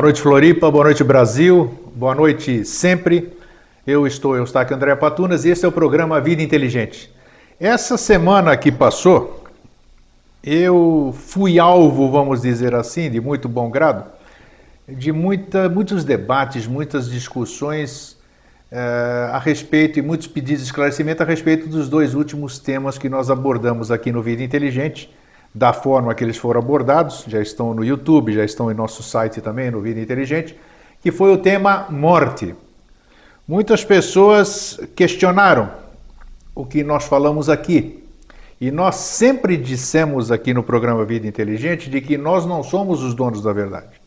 Boa noite, Floripa. Boa noite, Brasil. Boa noite sempre. Eu estou Eustáquio André Patunas e este é o programa Vida Inteligente. Essa semana que passou, eu fui alvo, vamos dizer assim, de muito bom grado, de muita, muitos debates, muitas discussões uh, a respeito e muitos pedidos de esclarecimento a respeito dos dois últimos temas que nós abordamos aqui no Vida Inteligente da forma que eles foram abordados, já estão no YouTube, já estão em nosso site também, no Vida Inteligente, que foi o tema morte. Muitas pessoas questionaram o que nós falamos aqui. E nós sempre dissemos aqui no programa Vida Inteligente de que nós não somos os donos da verdade.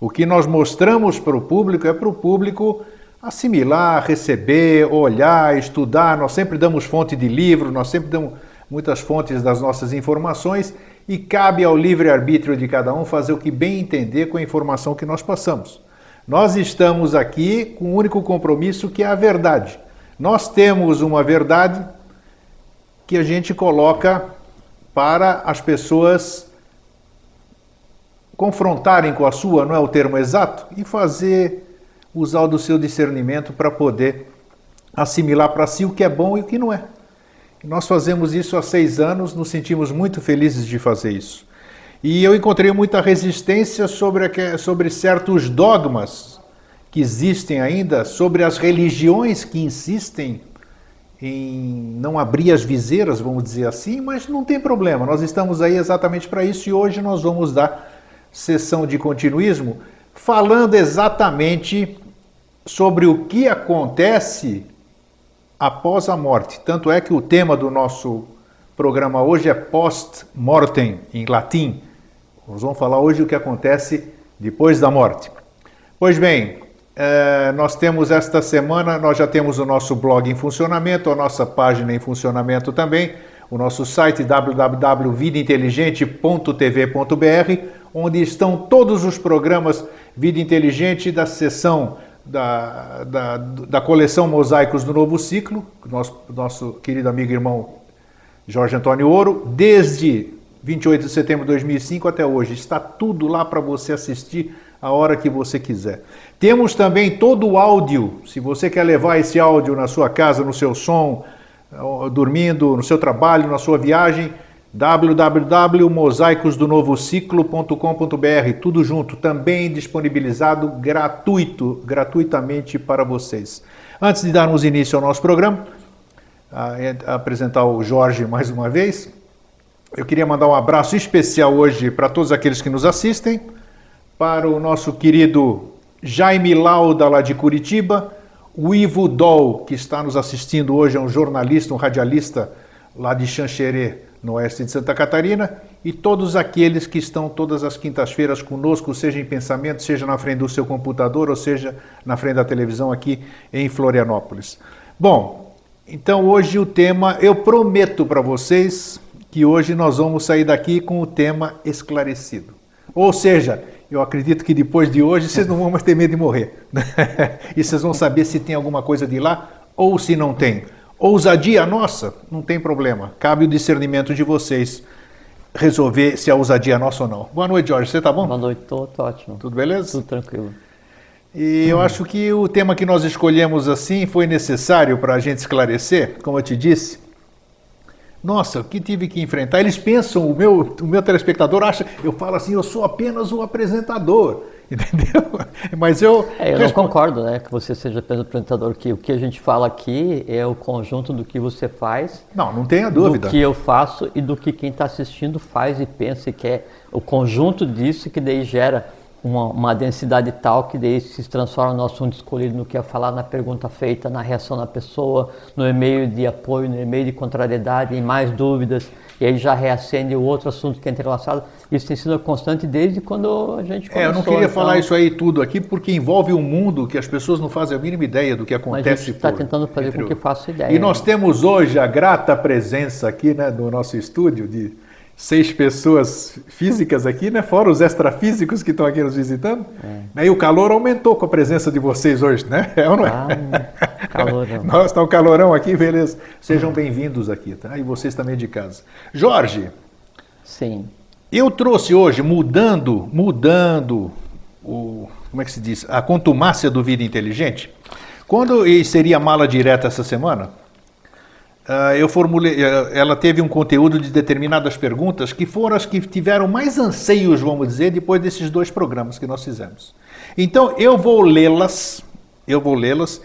O que nós mostramos para o público é para o público assimilar, receber, olhar, estudar. Nós sempre damos fonte de livro, nós sempre damos muitas fontes das nossas informações e cabe ao livre-arbítrio de cada um fazer o que bem entender com a informação que nós passamos. Nós estamos aqui com o um único compromisso que é a verdade. Nós temos uma verdade que a gente coloca para as pessoas confrontarem com a sua, não é o termo exato, e fazer usar do seu discernimento para poder assimilar para si o que é bom e o que não é. Nós fazemos isso há seis anos, nos sentimos muito felizes de fazer isso. E eu encontrei muita resistência sobre, sobre certos dogmas que existem ainda, sobre as religiões que insistem em não abrir as viseiras, vamos dizer assim, mas não tem problema, nós estamos aí exatamente para isso e hoje nós vamos dar sessão de continuismo falando exatamente sobre o que acontece após a morte. Tanto é que o tema do nosso programa hoje é post-mortem, em latim. Nós vamos falar hoje o que acontece depois da morte. Pois bem, é, nós temos esta semana, nós já temos o nosso blog em funcionamento, a nossa página em funcionamento também, o nosso site www.vidainteligente.tv.br, onde estão todos os programas Vida Inteligente da sessão da, da, da coleção Mosaicos do Novo Ciclo, nosso, nosso querido amigo e irmão Jorge Antônio Ouro, desde 28 de setembro de 2005 até hoje. Está tudo lá para você assistir a hora que você quiser. Temos também todo o áudio, se você quer levar esse áudio na sua casa, no seu som, dormindo, no seu trabalho, na sua viagem, www.mosaicosdonovociclo.com.br, tudo junto, também disponibilizado gratuito, gratuitamente para vocês. Antes de darmos início ao nosso programa, a, apresentar o Jorge mais uma vez, eu queria mandar um abraço especial hoje para todos aqueles que nos assistem, para o nosso querido Jaime Lauda, lá de Curitiba, o Ivo Dol, que está nos assistindo hoje, é um jornalista, um radialista lá de Xanxerê, no oeste de Santa Catarina, e todos aqueles que estão todas as quintas-feiras conosco, seja em pensamento, seja na frente do seu computador, ou seja na frente da televisão aqui em Florianópolis. Bom, então hoje o tema, eu prometo para vocês que hoje nós vamos sair daqui com o tema esclarecido. Ou seja, eu acredito que depois de hoje vocês não vão mais ter medo de morrer. e vocês vão saber se tem alguma coisa de lá ou se não tem. Ousadia nossa, não tem problema. Cabe o discernimento de vocês resolver se a ousadia é nossa ou não. Boa noite, Jorge. Você tá bom? Boa noite, tô, tô ótimo. Tudo beleza? Tudo tranquilo. E eu acho que o tema que nós escolhemos assim foi necessário para a gente esclarecer, como eu te disse. Nossa, o que tive que enfrentar? Eles pensam, o meu, o meu telespectador acha, eu falo assim, eu sou apenas um apresentador. Entendeu? Mas eu. É, eu não concordo, né, que você seja apenas apresentador, que o que a gente fala aqui é o conjunto do que você faz. Não, não tenha dúvida. Do que eu faço e do que quem está assistindo faz e pensa e quer. O conjunto disso que daí gera uma, uma, densidade tal que daí se transforma no assunto escolhido, no que é falar, na pergunta feita, na reação da pessoa, no e-mail de apoio, no e-mail de contrariedade, em mais dúvidas, e aí já reacende o outro assunto que é entrelaçado. Isso tem sido constante desde quando a gente começou. É, eu não queria então... falar isso aí tudo aqui, porque envolve um mundo que as pessoas não fazem a mínima ideia do que acontece. Mas a gente está tentando fazer com que faça ideia. E nós né? temos hoje a grata presença aqui né, no nosso estúdio de seis pessoas físicas aqui, né? Fora os extrafísicos que estão aqui nos visitando. É. E o calor aumentou com a presença de vocês hoje, né? É ou não é? Ah, calorão. Nós está um calorão aqui, beleza. Sejam bem-vindos aqui, tá? E vocês também de casa. Jorge. Sim. Eu trouxe hoje, mudando, mudando o, como é que se diz? A contumácia do Vida Inteligente. Quando seria mala direta essa semana, eu formulei, uh, ela teve um conteúdo de determinadas perguntas que foram as que tiveram mais anseios, vamos dizer, depois desses dois programas que nós fizemos. Então eu vou lê-las, eu vou lê-las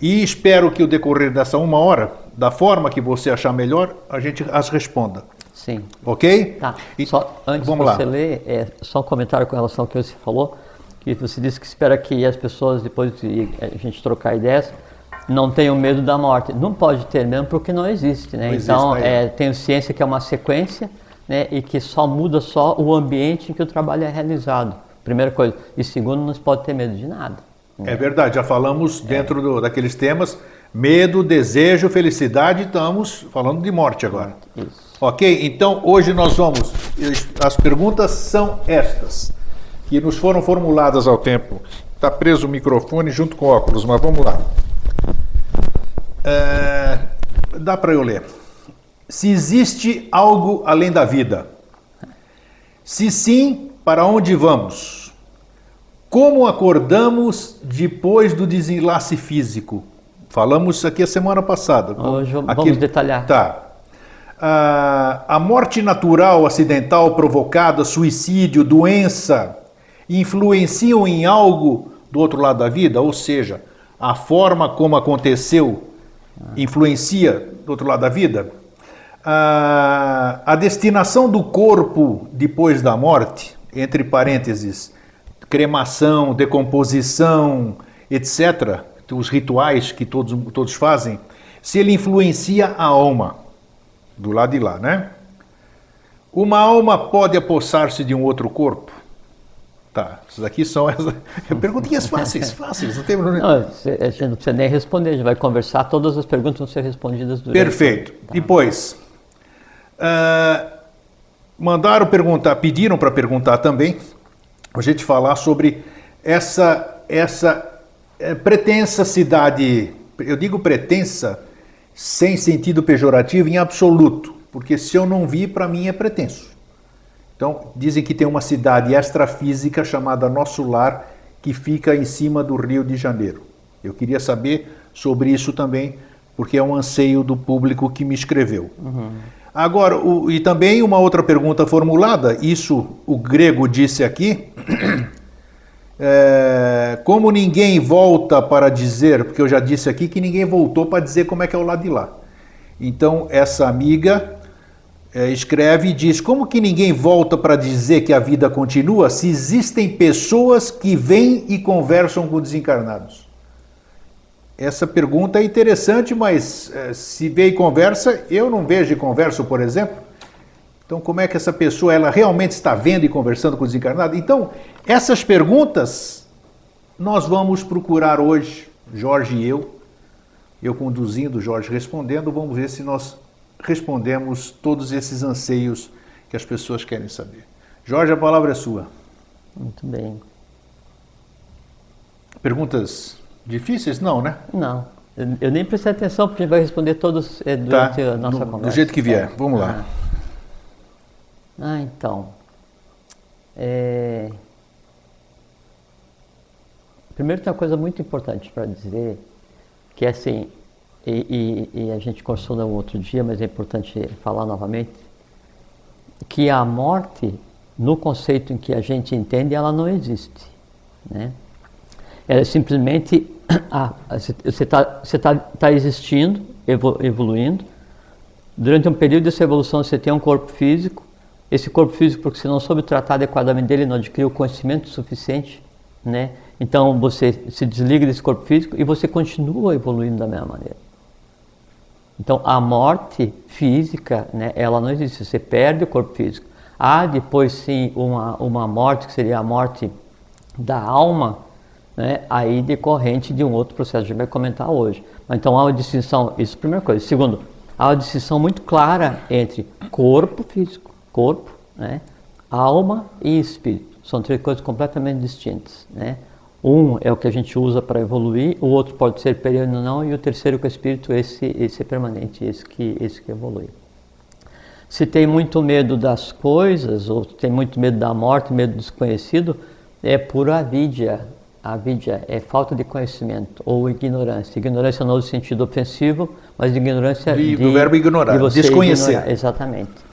e espero que o decorrer dessa uma hora, da forma que você achar melhor, a gente as responda. Sim. Ok? Tá. E, só antes de você lá. ler, é, só um comentário com relação ao que você falou, que você disse que espera que as pessoas, depois de a gente trocar ideias, não tenham medo da morte. Não pode ter mesmo porque não existe, né? Não então, existe, é, tenho ciência que é uma sequência, né? E que só muda só o ambiente em que o trabalho é realizado. Primeira coisa. E segundo, não se pode ter medo de nada. Né? É verdade, já falamos dentro do, daqueles temas, medo, desejo, felicidade, estamos falando de morte agora. Isso. Ok? Então, hoje nós vamos, as perguntas são estas que nos foram formuladas ao tempo. Está preso o microfone junto com o óculos, mas vamos lá. É, dá para eu ler. Se existe algo além da vida? Se sim, para onde vamos? Como acordamos depois do desenlace físico? Falamos isso aqui a semana passada. Hoje vamos aqui, detalhar. Tá. Ah, a morte natural, acidental, provocada, suicídio, doença, influenciam em algo do outro lado da vida? Ou seja, a forma como aconteceu influencia do outro lado da vida? A, a destinação do corpo depois da morte, entre parênteses, cremação, decomposição, etc., os rituais que todos, todos fazem, se ele influencia a alma, do lado de lá, né? Uma alma pode apossar-se de um outro corpo? Tá, essas aqui são as perguntinhas fáceis, fáceis, não tem problema. Não, a gente não precisa nem responder, a gente vai conversar, todas as perguntas vão ser respondidas durante Perfeito. Tá. Depois, uh, mandaram perguntar, pediram para perguntar também, a gente falar sobre essa, essa é, pretensa cidade, eu digo pretensa sem sentido pejorativo em absoluto, porque se eu não vi, para mim é pretenso. Então, dizem que tem uma cidade extrafísica chamada Nosso Lar, que fica em cima do Rio de Janeiro. Eu queria saber sobre isso também, porque é um anseio do público que me escreveu. Uhum. Agora, o, e também uma outra pergunta formulada, isso o grego disse aqui, é, como ninguém volta para dizer, porque eu já disse aqui que ninguém voltou para dizer como é que é o lado de lá. Então, essa amiga escreve e diz: Como que ninguém volta para dizer que a vida continua se existem pessoas que vêm e conversam com desencarnados? Essa pergunta é interessante, mas é, se vê e conversa, eu não vejo e converso, por exemplo. Então, como é que essa pessoa ela realmente está vendo e conversando com o desencarnado? Então, essas perguntas nós vamos procurar hoje, Jorge e eu, eu conduzindo, Jorge respondendo, vamos ver se nós respondemos todos esses anseios que as pessoas querem saber. Jorge, a palavra é sua. Muito bem. Perguntas difíceis? Não, né? Não. Eu nem prestei atenção porque a gente vai responder todos é, durante tá. a nossa no, conversa. Do jeito que vier. Vamos lá. Ah, ah então. É... Primeiro tem uma coisa muito importante para dizer, que é assim, e, e, e a gente conversou no outro dia, mas é importante falar novamente, que a morte, no conceito em que a gente entende, ela não existe. Né? Ela é simplesmente, ah, você está tá, tá existindo, evoluindo, durante um período dessa evolução você tem um corpo físico, esse corpo físico, porque você não soube tratar adequadamente dele, não adquiriu conhecimento suficiente, né? Então você se desliga desse corpo físico e você continua evoluindo da mesma maneira. Então, a morte física, né, ela não existe, você perde o corpo físico. Há depois sim uma, uma morte, que seria a morte da alma, né, aí decorrente de um outro processo, a gente vai comentar hoje. Então, há uma distinção, isso é a primeira coisa. Segundo, há uma distinção muito clara entre corpo físico, corpo, né, alma e espírito. São três coisas completamente distintas, né? Um é o que a gente usa para evoluir, o outro pode ser período ou não, e o terceiro que é o espírito, esse, esse é permanente, esse que, esse que evolui. Se tem muito medo das coisas, ou tem muito medo da morte, medo do desconhecido, é pura avidia. Avidia é falta de conhecimento ou ignorância. Ignorância não no sentido ofensivo, mas ignorância de, de, do verbo ignorar, de desconhecer. Ignorar. Exatamente.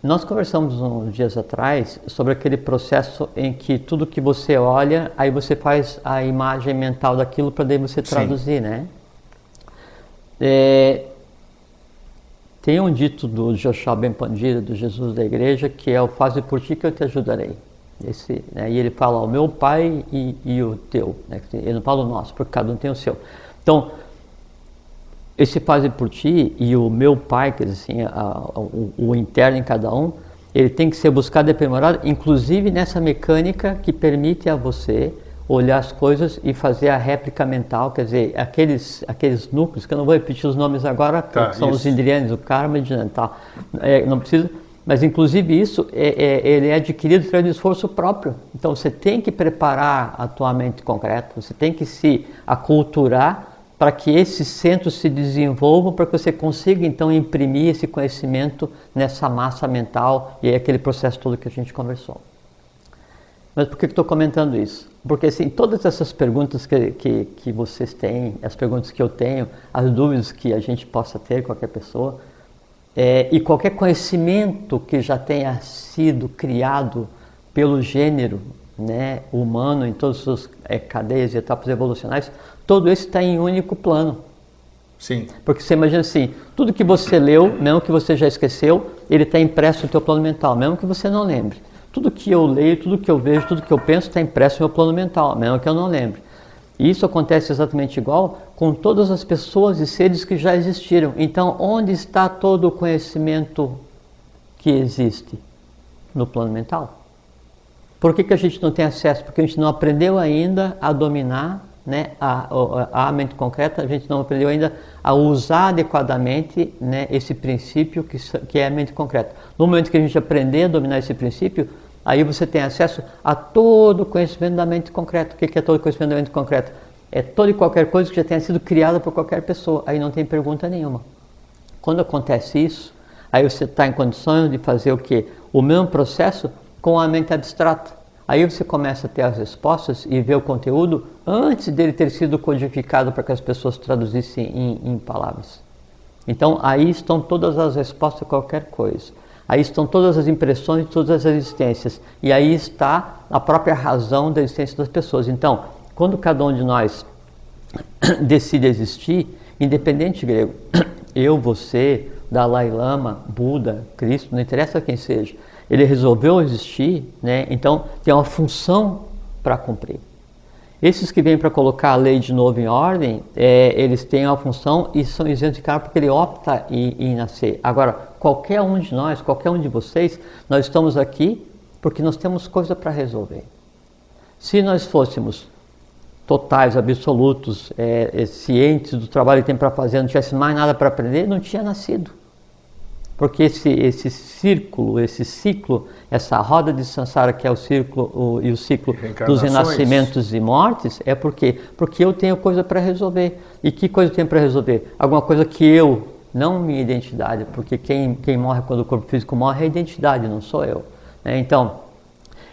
Nós conversamos uns dias atrás sobre aquele processo em que tudo que você olha, aí você faz a imagem mental daquilo para daí você traduzir, Sim. né? É, tem um dito do Joshua Ben Pandira, do Jesus da Igreja, que é o faze por ti que eu te ajudarei. Esse, né, e ele fala o meu pai e, e o teu. Né, ele não fala o nosso, porque cada um tem o seu. Então, esse faze por ti e o meu pai, quer dizer assim, a, a, o, o, interno em cada um, ele tem que ser buscado e aprimorado, inclusive nessa mecânica que permite a você olhar as coisas e fazer a réplica mental, quer dizer, aqueles, aqueles núcleos, que eu não vou repetir os nomes agora, tá, são isso. os indrianos, o karma e tal, é, não precisa, mas inclusive isso, é, é, ele é adquirido através do esforço próprio. Então você tem que preparar a tua mente concreta, você tem que se aculturar para que esses centros se desenvolvam, para que você consiga então imprimir esse conhecimento nessa massa mental e é aquele processo todo que a gente conversou. Mas por que estou comentando isso? Porque assim, todas essas perguntas que, que, que vocês têm, as perguntas que eu tenho, as dúvidas que a gente possa ter, qualquer pessoa, é, e qualquer conhecimento que já tenha sido criado pelo gênero né, humano em todas as suas é, cadeias e etapas evolucionais, todo isso está em um único plano. Sim. Porque você imagina assim, tudo que você leu, mesmo que você já esqueceu, ele está impresso no teu plano mental, mesmo que você não lembre. Tudo que eu leio, tudo que eu vejo, tudo que eu penso está impresso no meu plano mental, mesmo que eu não lembre. E isso acontece exatamente igual com todas as pessoas e seres que já existiram. Então, onde está todo o conhecimento que existe? No plano mental. Por que, que a gente não tem acesso? Porque a gente não aprendeu ainda a dominar né, a, a, mente concreta, a gente não aprendeu ainda a usar adequadamente né, esse princípio que, que é a mente concreta. No momento que a gente aprender a dominar esse princípio, aí você tem acesso a todo o conhecimento da mente concreta. O que é todo o conhecimento da mente concreta? É toda e qualquer coisa que já tenha sido criada por qualquer pessoa. Aí não tem pergunta nenhuma. Quando acontece isso, aí você está em condições de fazer o quê? O mesmo processo com a mente abstrata. Aí você começa a ter as respostas e ver o conteúdo antes dele ter sido codificado para que as pessoas traduzissem em, em palavras. Então aí estão todas as respostas a qualquer coisa. Aí estão todas as impressões de todas as existências. E aí está a própria razão da existência das pessoas. Então, quando cada um de nós decide existir, independente grego, eu, você, Dalai Lama, Buda, Cristo, não interessa quem seja, ele resolveu existir, né? então tem uma função para cumprir. Esses que vêm para colocar a lei de novo em ordem, é, eles têm uma função e são isentos de cara porque ele opta em, em, nascer. Agora, qualquer um de nós, qualquer um de vocês, nós estamos aqui porque nós temos coisa para resolver. Se nós fôssemos totais, absolutos, é, é, cientes do trabalho que tem para fazer, não tivesse mais nada para aprender, não tinha nascido. Porque esse, esse círculo, esse ciclo, essa roda de Sansara, que é o círculo o, e o ciclo dos renascimentos e mortes, é porque porque eu tenho coisa para resolver. E que coisa eu tenho para resolver? Alguma coisa que eu, não minha identidade, porque quem, quem morre quando o corpo físico morre é a identidade, não sou eu. Né? Então,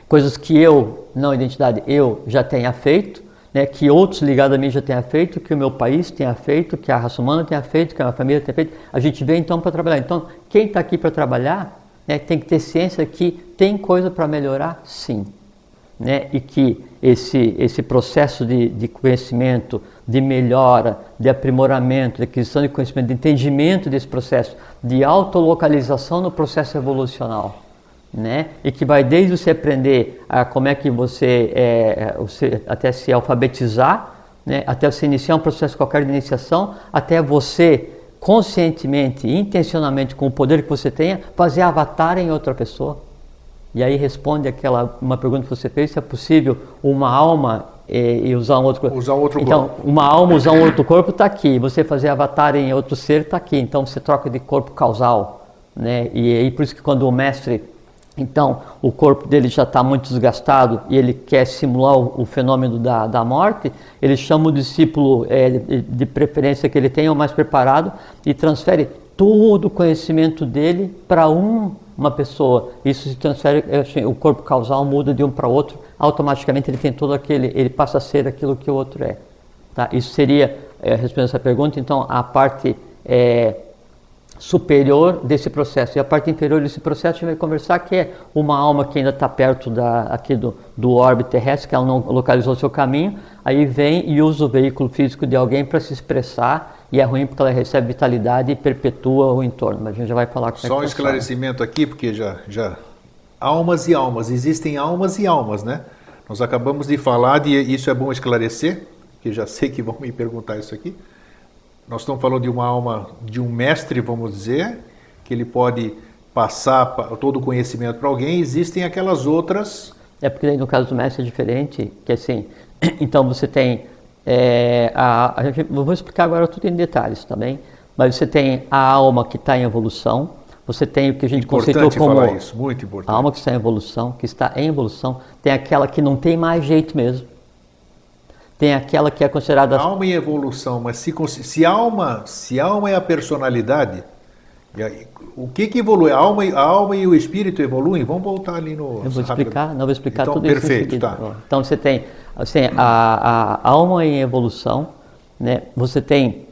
coisas que eu, não identidade, eu já tenha feito, né, que outros ligados a mim já tenham feito, que o meu país tenha feito, que a raça humana tenha feito, que a minha família tenha feito. A gente vem então para trabalhar. Então, quem está aqui para trabalhar né, tem que ter ciência que tem coisa para melhorar, sim. Né, e que esse, esse processo de, de conhecimento, de melhora, de aprimoramento, de aquisição de conhecimento, de entendimento desse processo, de autolocalização no processo evolucional, né? E que vai desde você aprender a como é que você, é, você até se alfabetizar, né? Até você iniciar um processo qualquer de iniciação, até você conscientemente, intencionalmente, com o poder que você tenha, fazer avatar em outra pessoa. E aí responde aquela uma pergunta que você fez, se é possível uma alma e, e usar um outro corpo. Usar um outro então, corpo. uma alma usar um outro corpo está aqui. Você fazer avatar em outro ser está aqui. Então você troca de corpo causal, né? E aí por isso que quando o mestre então, o corpo dele já está muito desgastado e ele quer simular o, o, fenômeno da, da morte. Ele chama o discípulo é, de, de, preferência que ele tenha o mais preparado e transfere todo o conhecimento dele para um uma pessoa, isso se transfere, assim, o corpo causal muda de um para outro, automaticamente ele tem todo aquele, ele passa a ser aquilo que o outro é. Tá? Isso seria, é, respondendo essa pergunta, então a parte é, superior desse processo. E a parte inferior desse processo a gente vai conversar que é uma alma que ainda está perto da, aqui do, do orbe terrestre, que ela não localizou seu caminho, aí vem e usa o veículo físico de alguém para se expressar e é ruim porque ela recebe vitalidade e perpetua o entorno. Mas a gente já vai falar com Só um esclarecimento aqui, porque já, já. Almas e almas, existem almas e almas, né? Nós acabamos de falar, de, isso é bom esclarecer, que já sei que vão me perguntar isso aqui. Nós estamos falando de uma alma de um mestre, vamos dizer, que ele pode passar todo o conhecimento para alguém. Existem aquelas outras. É porque no caso do mestre é diferente, que assim, então você tem é, a, a gente, vou explicar agora tudo em detalhes também, mas você tem a alma que está em evolução, você tem o que a gente importante conceitou como isso, muito importante. a alma que está em evolução, que está em evolução, tem aquela que não tem mais jeito mesmo, tem aquela que é considerada alma em evolução, mas se, se alma se alma é a personalidade, o que que evolui? A alma, a alma e o espírito evoluem? Vamos voltar ali no. Eu vou explicar, não vou explicar então, tudo perfeito, isso. Perfeito, tá. Então você tem assim, a, a alma em evolução, né? Você tem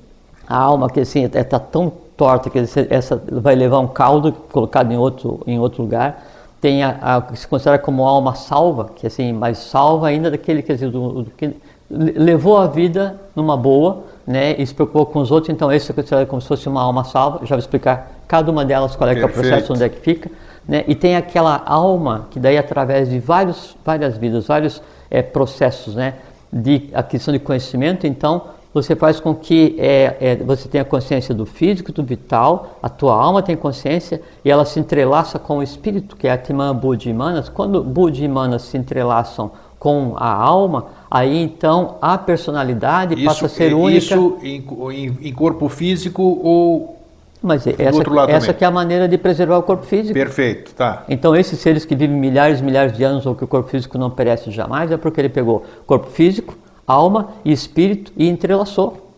a alma que assim está é, tão torta que essa vai levar um caldo colocado em outro em outro lugar. Tem a, a que se considera como alma salva, que assim, mais salva ainda daquele quer dizer, do, do, que levou a vida numa boa, né? E se preocupou com os outros. Então esse é considerado como se fosse uma alma salva. Eu já vou explicar cada uma delas qual é, é o processo, onde é que fica. Né? E tem aquela alma que daí através de vários, várias vidas, vários é, processos né, de aquisição de conhecimento, então você faz com que é, é, você tenha consciência do físico, do vital, a tua alma tem consciência e ela se entrelaça com o espírito, que é Atman, Buddha e Manas. Quando Buddha e Manas se entrelaçam com a alma, aí então a personalidade isso, passa a ser única. Isso em, em, em corpo físico ou mas essa, essa que é a maneira de preservar o corpo físico. Perfeito, tá. Então esses seres que vivem milhares e milhares de anos ou que o corpo físico não perece jamais é porque ele pegou corpo físico, alma e espírito e entrelaçou.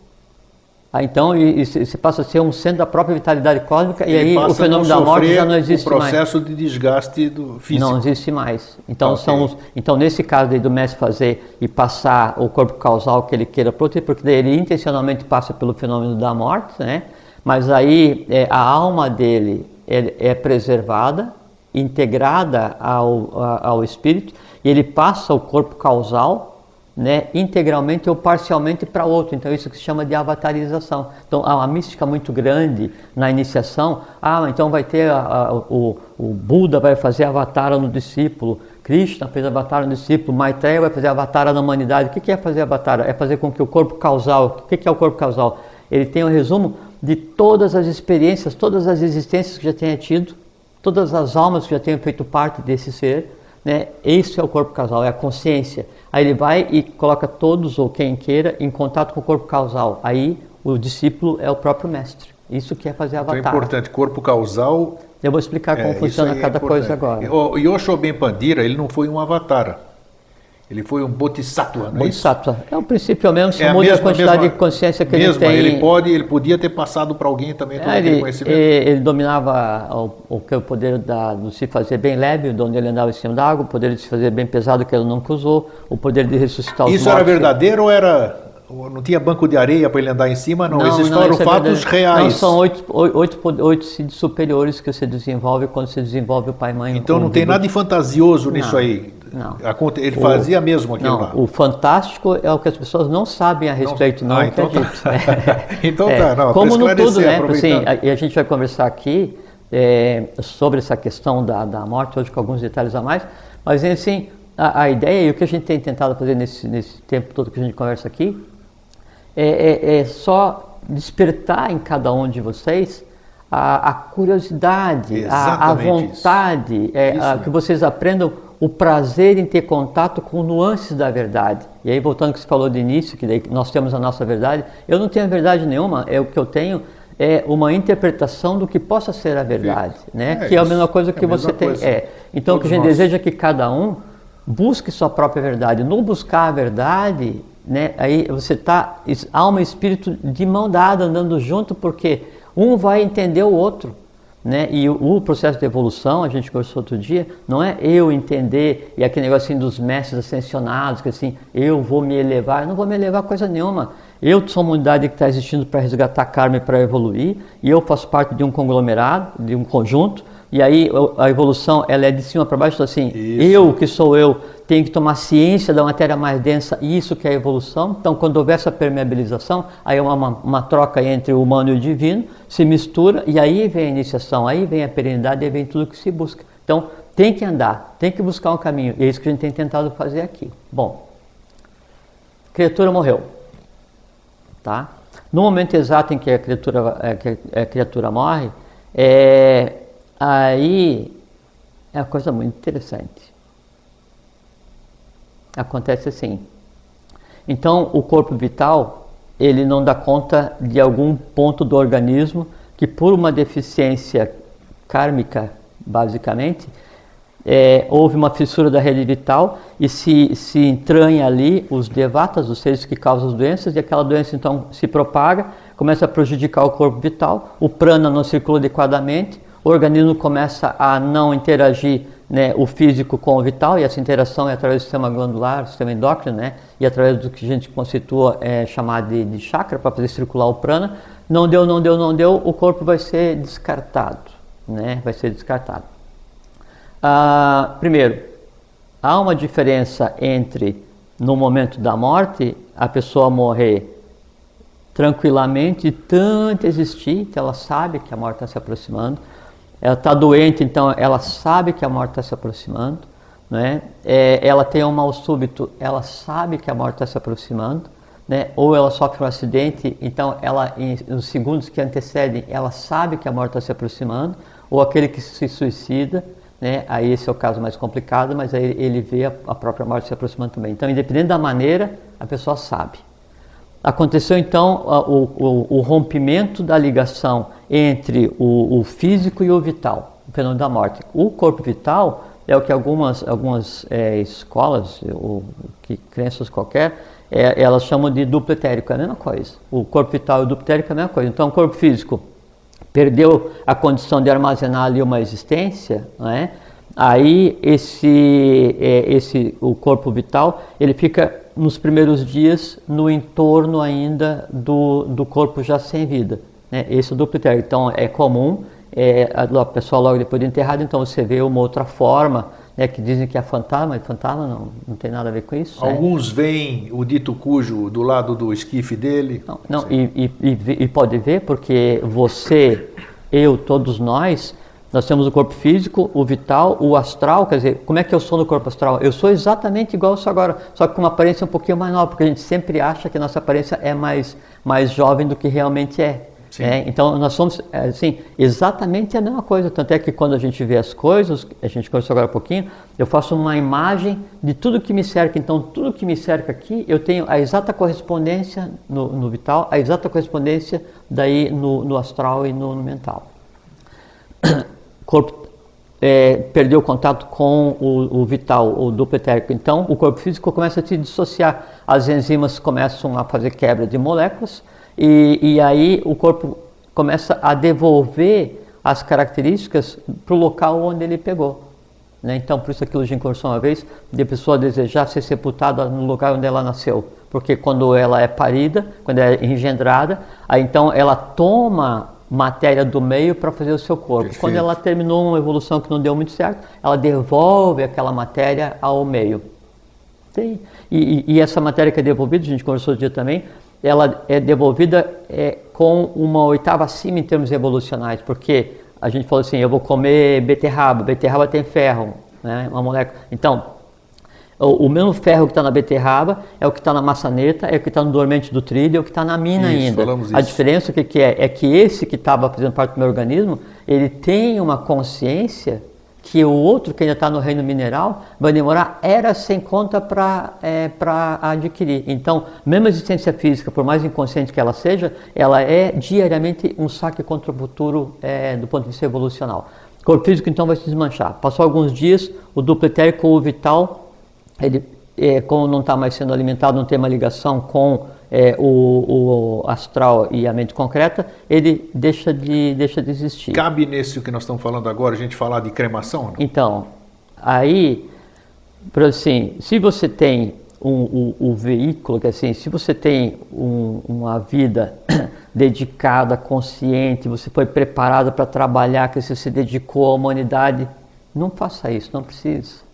Ah, então se passa a ser um centro da própria vitalidade cósmica ele e aí o fenômeno da morte já não existe mais. O processo mais. de desgaste do físico. Não existe mais. Então, okay. são os, então nesse caso do mestre fazer e passar o corpo causal que ele queira proteger, porque daí ele intencionalmente passa pelo fenômeno da morte, né? Mas aí é, a alma dele é, é preservada, integrada ao, ao espírito, e ele passa o corpo causal né, integralmente ou parcialmente para outro. Então, isso que se chama de avatarização. Então, há uma mística muito grande na iniciação. Ah, então vai ter a, a, o, o Buda vai fazer avatar no discípulo, Krishna fez avatar no discípulo, Maitreya vai fazer avatar na humanidade. O que é fazer avatar? É fazer com que o corpo causal. O que é o corpo causal? Ele tem um resumo de todas as experiências, todas as existências que já tenha tido, todas as almas que já tenham feito parte desse ser, né? Esse é o corpo causal, é a consciência. Aí ele vai e coloca todos ou quem queira em contato com o corpo causal. Aí o discípulo é o próprio mestre. Isso que é fazer avatar. Então é importante, corpo causal. Eu vou explicar como é, funciona cada é coisa agora. O Yosho Ben Pandira, ele não foi um avatar. Ele foi um bodhisattva, não é bodhisattva. É, o princípio mesmo, só é muda a quantidade mesma, de consciência que mesma, ele tem. Ele, pode, ele podia ter passado para alguém também todo é, ele, conhecimento. Ele, ele dominava o, o, poder da, de se fazer bem leve, onde ele andava em cima da água, o poder de se fazer bem pesado, que ele nunca usou, o poder de ressuscitar os Isso era verdadeiro ou era não tinha banco de areia para ele andar em cima, não. não Esses não, foram é fatos reais. Não, são oito, oito, oito, oito superiores que você desenvolve quando você desenvolve o pai e mãe. Então não tem nada de fantasioso nisso aí. Não. Ele fazia o, mesmo aquilo não, lá. O fantástico é o que as pessoas não sabem a respeito, não, não ah, então Tá. então é, tá, não, Como no tudo, né? Assim, e a, a gente vai conversar aqui é, sobre essa questão da, da morte, hoje com alguns detalhes a mais, mas assim, a, a ideia e o que a gente tem tentado fazer nesse, nesse tempo todo que a gente conversa aqui é, é, é só despertar em cada um de vocês a, a curiosidade, a, a, vontade, é, a, que vocês aprendam o prazer em ter contato com nuances da verdade. E aí, voltando ao que você falou de início, que nós temos a nossa verdade, eu não tenho verdade nenhuma, é o que eu tenho é uma interpretação do que possa ser a verdade, né? É, que é a mesma coisa que é você tem. É. Então, o que a gente nós. deseja é que cada um busque sua própria verdade. No buscar a verdade, né? Aí você está alma e espírito de mão dada andando junto, porque um vai entender o outro. Né? E o, processo de evolução, a gente conversou outro dia, não é eu entender e aquele negocinho dos mestres ascensionados, que assim, eu vou me elevar, eu não vou me elevar coisa nenhuma. Eu sou uma unidade que está existindo para resgatar karma e para evoluir, e eu faço parte de um conglomerado, de um conjunto, e aí a evolução ela é de cima para baixo, então, assim, isso. eu que sou eu tenho que tomar ciência da matéria mais densa, isso que é a evolução. Então, quando houver essa permeabilização, aí é uma, uma, troca entre o humano e o divino, se mistura e aí vem a iniciação, aí vem a perenidade, aí vem tudo que se busca. Então, tem que andar, tem que buscar um caminho, e é isso que a gente tem tentado fazer aqui. Bom, criatura morreu, tá? No momento exato em que a criatura, é, que a criatura morre, é, Aí é uma coisa muito interessante. Acontece assim. Então, o corpo vital, ele não dá conta de algum ponto do organismo que por uma deficiência kármica, basicamente, é, houve uma fissura da rede vital e se, se entranha ali os devatas, os seres que causam as doenças, e aquela doença então se propaga, começa a prejudicar o corpo vital, o prana não circula adequadamente, o organismo começa a não interagir né, o físico com o vital, e essa interação é através do sistema glandular, sistema endócrino, né, e através do que a gente constitua é, chamado de, de chakra, para fazer circular o prana. Não deu, não deu, não deu, o corpo vai ser descartado. Né, vai ser descartado. Ah, primeiro, há uma diferença entre, no momento da morte, a pessoa morrer tranquilamente, tanto existir, que ela sabe que a morte está se aproximando, ela está doente, então ela sabe que a morte está se aproximando, né? É, ela tem um mal súbito, ela sabe que a morte está se aproximando, né? Ou ela sofre um acidente, então ela, em, nos segundos que antecedem, ela sabe que a morte está se aproximando, ou aquele que se suicida, né? Aí esse é o caso mais complicado, mas aí ele vê a, a própria morte se aproximando também. Então, independente da maneira, a pessoa sabe. Aconteceu então o, o, o rompimento da ligação entre o, o, físico e o vital, o fenômeno da morte. O corpo vital é o que algumas, algumas é, escolas, ou que crenças qualquer, é, elas chamam de duplo etérico, é a mesma coisa. O corpo vital e o duplo etérico é a mesma coisa. Então, o corpo físico perdeu a condição de armazenar ali uma existência, não é? aí esse, é, esse, o corpo vital, ele fica nos primeiros dias no entorno ainda do, do corpo já sem vida. Né? Esse é o duplo etérico. Então é comum é, a pessoa logo depois de enterrado, então você vê uma outra forma, né, que dizem que é fantasma, mas fantasma não, não tem nada a ver com isso. Né? Alguns né? veem o dito cujo do lado do esquife dele. Não, não e, e, e, pode ver porque você, eu, todos nós, nós temos o corpo físico, o vital, o astral, quer dizer, como é que eu sou no corpo astral? Eu sou exatamente igual eu sou agora, só que com uma aparência um pouquinho mais nova, porque a gente sempre acha que a nossa aparência é mais, mais jovem do que realmente é. É, então nós somos assim, exatamente a mesma coisa. Tanto é que quando a gente vê as coisas, a gente conversou agora um pouquinho, eu faço uma imagem de tudo que me cerca. Então, tudo que me cerca aqui, eu tenho a exata correspondência no, no vital, a exata correspondência daí no, no astral e no, no mental corpo é, perdeu o contato com o, o, vital, o duplo etérico. Então, o corpo físico começa a se dissociar. As enzimas começam a fazer quebra de moléculas e, e aí o corpo começa a devolver as características para o local onde ele pegou. Né? Então, por isso aquilo a gente conversou uma vez, de a pessoa desejar ser sepultada no lugar onde ela nasceu. Porque quando ela é parida, quando é engendrada, aí então ela toma matéria do meio para fazer o seu corpo. Perfeito. Quando ela terminou uma evolução que não deu muito certo, ela devolve aquela matéria ao meio. E, e, e, essa matéria que é devolvida, a gente conversou outro dia também, ela é devolvida é, com uma oitava acima em termos evolucionais, porque a gente falou assim, eu vou comer beterraba, beterraba tem ferro, né, uma molécula. Então, o, o mesmo ferro que está na beterraba é o que está na maçaneta, é o que está no dormente do trilho, é o que está na mina isso, ainda. A diferença que, que é? É que esse que estava fazendo parte do meu organismo, ele tem uma consciência que o outro que ainda está no reino mineral vai demorar era sem conta para é, adquirir. Então, mesmo a existência física, por mais inconsciente que ela seja, ela é diariamente um saque contra o futuro é, do ponto de vista evolucional. O corpo físico então vai se desmanchar. Passou alguns dias, o duplo etérico ou vital ele, é, como não está mais sendo alimentado, não tem uma ligação com é, o, o, astral e a mente concreta, ele deixa de, deixa de existir. Cabe nesse que nós estamos falando agora, a gente falar de cremação? Não? Então, aí, assim, se você tem um, o, o, veículo, que assim, se você tem um, uma vida dedicada, consciente, você foi preparado para trabalhar, que você se dedicou à humanidade, não faça isso, não precisa.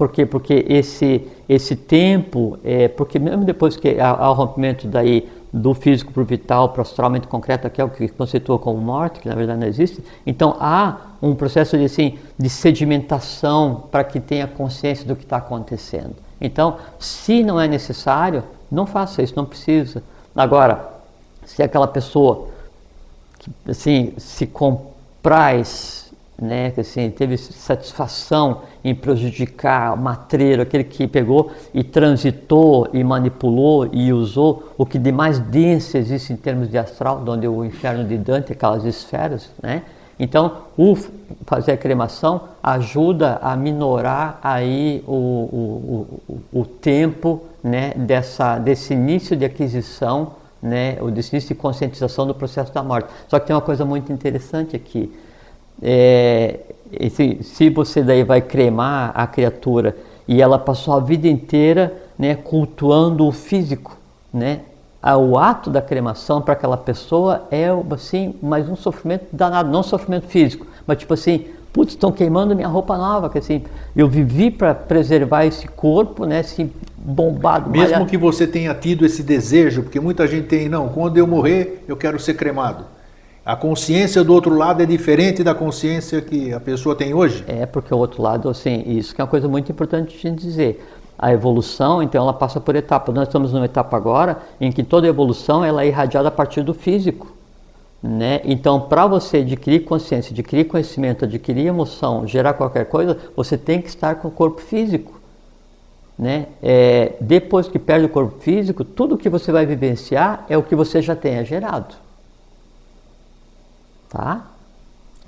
Por quê? Porque esse, esse tempo, é, porque mesmo depois que há, o rompimento daí do físico para o vital, para o astralmente concreto, que é o que conceitua como morte, que na verdade não existe, então há um processo de, assim, de sedimentação para que tenha consciência do que está acontecendo. Então, se não é necessário, não faça isso, não precisa. Agora, se aquela pessoa assim, se compraz né, que assim, teve satisfação em prejudicar o matreiro, aquele que pegou e transitou e manipulou e usou o que de mais denso existe em termos de astral, onde o inferno de Dante, aquelas esferas, né? Então, o fazer a cremação ajuda a minorar aí o, o, o, o tempo né, dessa, desse início de aquisição, né, o desse início de conscientização do processo da morte. Só que tem uma coisa muito interessante aqui é, se, se você daí vai cremar a criatura e ela passou a vida inteira né, cultuando o físico, né? O ato da cremação para aquela pessoa é assim, mais um sofrimento danado, não sofrimento físico, mas tipo assim, putz, estão queimando minha roupa nova, que assim, eu vivi para preservar esse corpo, né, assim, bombado. Mesmo malhado. que você tenha tido esse desejo, porque muita gente tem, não, quando eu morrer, eu quero ser cremado. A consciência do outro lado é diferente da consciência que a pessoa tem hoje? É, porque o outro lado, assim, isso que é uma coisa muito importante de gente dizer. A evolução, então, ela passa por etapas. Nós estamos numa etapa agora em que toda evolução ela é irradiada a partir do físico. Né? Então, para você adquirir consciência, adquirir conhecimento, adquirir emoção, gerar qualquer coisa, você tem que estar com o corpo físico. Né? É, depois que perde o corpo físico, tudo que você vai vivenciar é o que você já tenha gerado. Tá?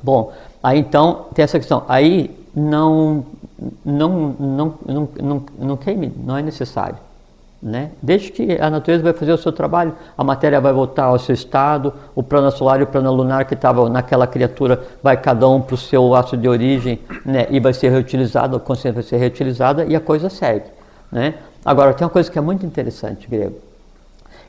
Bom, aí então tem essa questão. Aí não, não, não, não, não, não queime, não é necessário. Né? Desde que a natureza vai fazer o seu trabalho, a matéria vai voltar ao seu estado, o plano solar e o plano lunar que estava naquela criatura vai cada um para o seu aço de origem né? e vai ser reutilizado, a consciência vai ser reutilizada e a coisa segue. Né? Agora, tem uma coisa que é muito interessante, Grego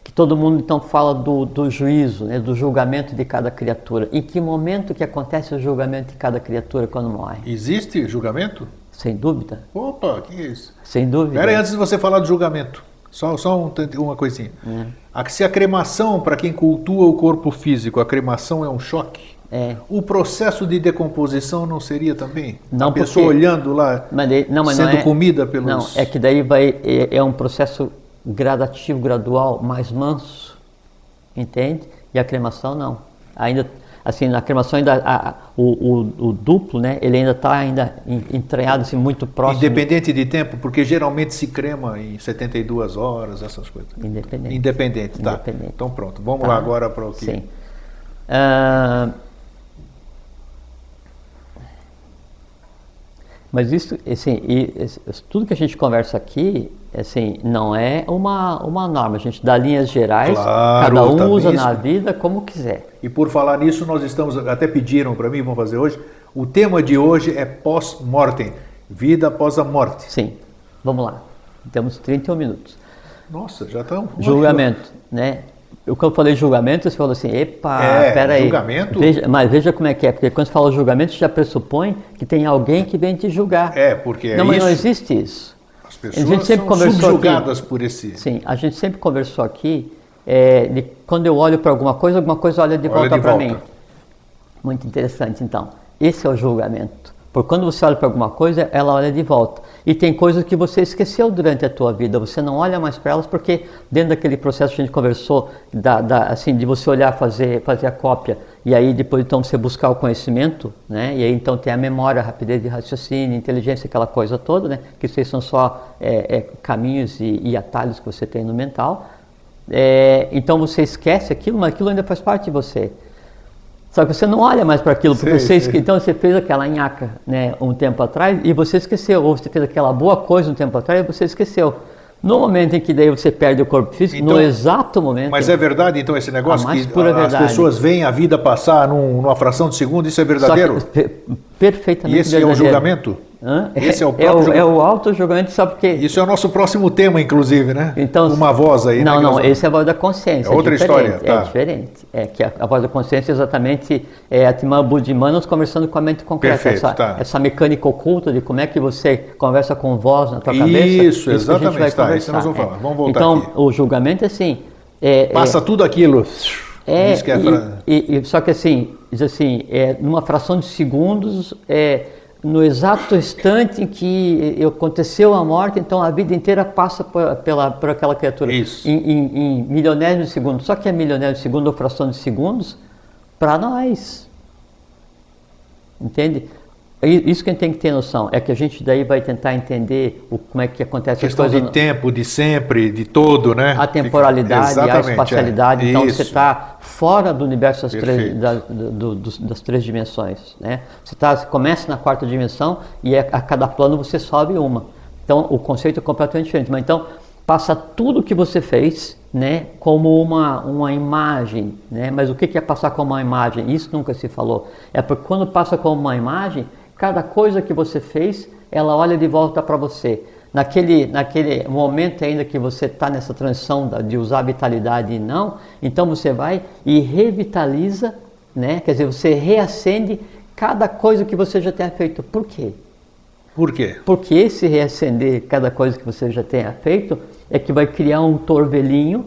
que todo mundo então fala do, do juízo, né, do julgamento de cada criatura. Em que momento que acontece o julgamento de cada criatura quando morre? Existe julgamento? Sem dúvida. Opa, que é isso? Sem dúvida. Peraí, antes de você falar do julgamento, só, só um, uma coisinha. É. Se a cremação, para quem cultua o corpo físico, a cremação é um choque? É. O processo de decomposição não seria também? Não, a pessoa porque... olhando lá, mas não, mas sendo é... comida pelos... Não, é que daí vai, é, é um processo gradativo, gradual, mais manso, entende? E a cremação não. Ainda assim, na cremação ainda a, a, o, o, o, duplo, né? Ele ainda está ainda entranhado assim muito próximo. Independente de tempo, porque geralmente se crema em 72 horas, essas coisas. Independente. Independente, tá. Independente. Então pronto, vamos tá. lá agora para o que. Sim. Uh, Mas isso, assim, e, tudo que a gente conversa aqui, assim, não é uma, uma norma. A gente dá linhas gerais, claro, cada um usa na vida como quiser. E por falar nisso, nós estamos, até pediram para mim, vamos fazer hoje, o tema de hoje é pós-mortem, vida após a morte. Sim, vamos lá. Temos 31 minutos. Nossa, já estão. Julgamento, né? Eu, quando eu falei julgamento, você falou assim, epa, é, peraí. julgamento? Veja, mas veja como é que é, porque quando você fala julgamento, você já pressupõe que tem alguém que vem te julgar. É, porque é Não, mas não existe isso. As pessoas a gente sempre são subjugadas aqui, por esse... Sim, a gente sempre conversou aqui, é, de, quando eu olho para alguma coisa, alguma coisa olha de olha volta para mim. Muito interessante, então. Esse é o julgamento. Porque quando você olha para alguma coisa, ela olha de volta. E tem coisas que você esqueceu durante a tua vida, você não olha mais para elas porque dentro daquele processo que a gente conversou, da, da, assim, de você olhar, fazer, fazer a cópia e aí depois então você buscar o conhecimento, né? E aí então tem a memória, a rapidez de raciocínio, inteligência, aquela coisa toda, né? Que isso são só é, é, caminhos e, e, atalhos que você tem no mental. É, então você esquece aquilo, mas aquilo ainda faz parte de você. Só que você não olha mais para aquilo, porque sei, você, sei. então você fez aquela nhaca né, um tempo atrás e você esqueceu, ou você fez aquela boa coisa um tempo atrás e você esqueceu. No momento em que daí você perde o corpo físico, Então, no exato momento. Mas é verdade, então, esse negócio que a- as verdade. pessoas veem a vida passar num- numa fração de segundo, isso é Só que- verdadeiro? pe- perfeitamente E esse é o verdadeiro. julgamento? Hã? Esse é o é, próprio o, é o auto-julgamento, sabe por quê? Isso é o nosso próximo tema, inclusive, né? Então, Uma voz aí. né, Não, que não, nós esse é a voz da consciência. É outra diferente, história, tá. É diferente. É que a, a voz da consciência é exatamente é Atman Buddhimanos conversando com a mente concreta. Perfeito, essa, tá. essa mecânica oculta de como é que você conversa com voz na tua cabeça. Isso, que a gente exatamente, tá, isso nós vamos é. falar. Vamos voltar Então, aqui. o julgamento é assim. É, é- Passa tudo aquilo. é, é e- fra- e- e- só que assim, diz assim, é, numa fração de segundos, é, no exato instante em que aconteceu a morte, então a vida inteira passa por, pela, por aquela criatura. Isso. Em, em, em milionésimos de segundo. Só que é milionésimos de segundo ou fração de segundos para nós. Entende? É Isso que a gente tem que ter noção. É que a gente daí vai tentar entender o, como é que acontece as Questão coisas. de tempo, de sempre, de todo, né? a temporalidade, a espacialidade. é. Então Isso. você está fora do universo das três, da- do- dos- das três dimensões. Né? Você, tá, você começa na quarta dimensão e a, a cada plano você sobe uma. Então o conceito é completamente diferente. Mas então passa tudo que você fez né, como uma, uma imagem. Né? Mas o que que é passar como uma imagem? Isso nunca se falou. É porque quando passa como uma imagem, cada coisa que você fez, ela olha de volta para você. Naquele, naquele momento ainda que você está nessa transição de usar vitalidade e não, então você vai e revitaliza, né? quer dizer, você reacende cada coisa que você já tenha feito. Por quê? Por quê? Porque esse reacender cada coisa que você já tenha feito é que vai criar um torvelinho,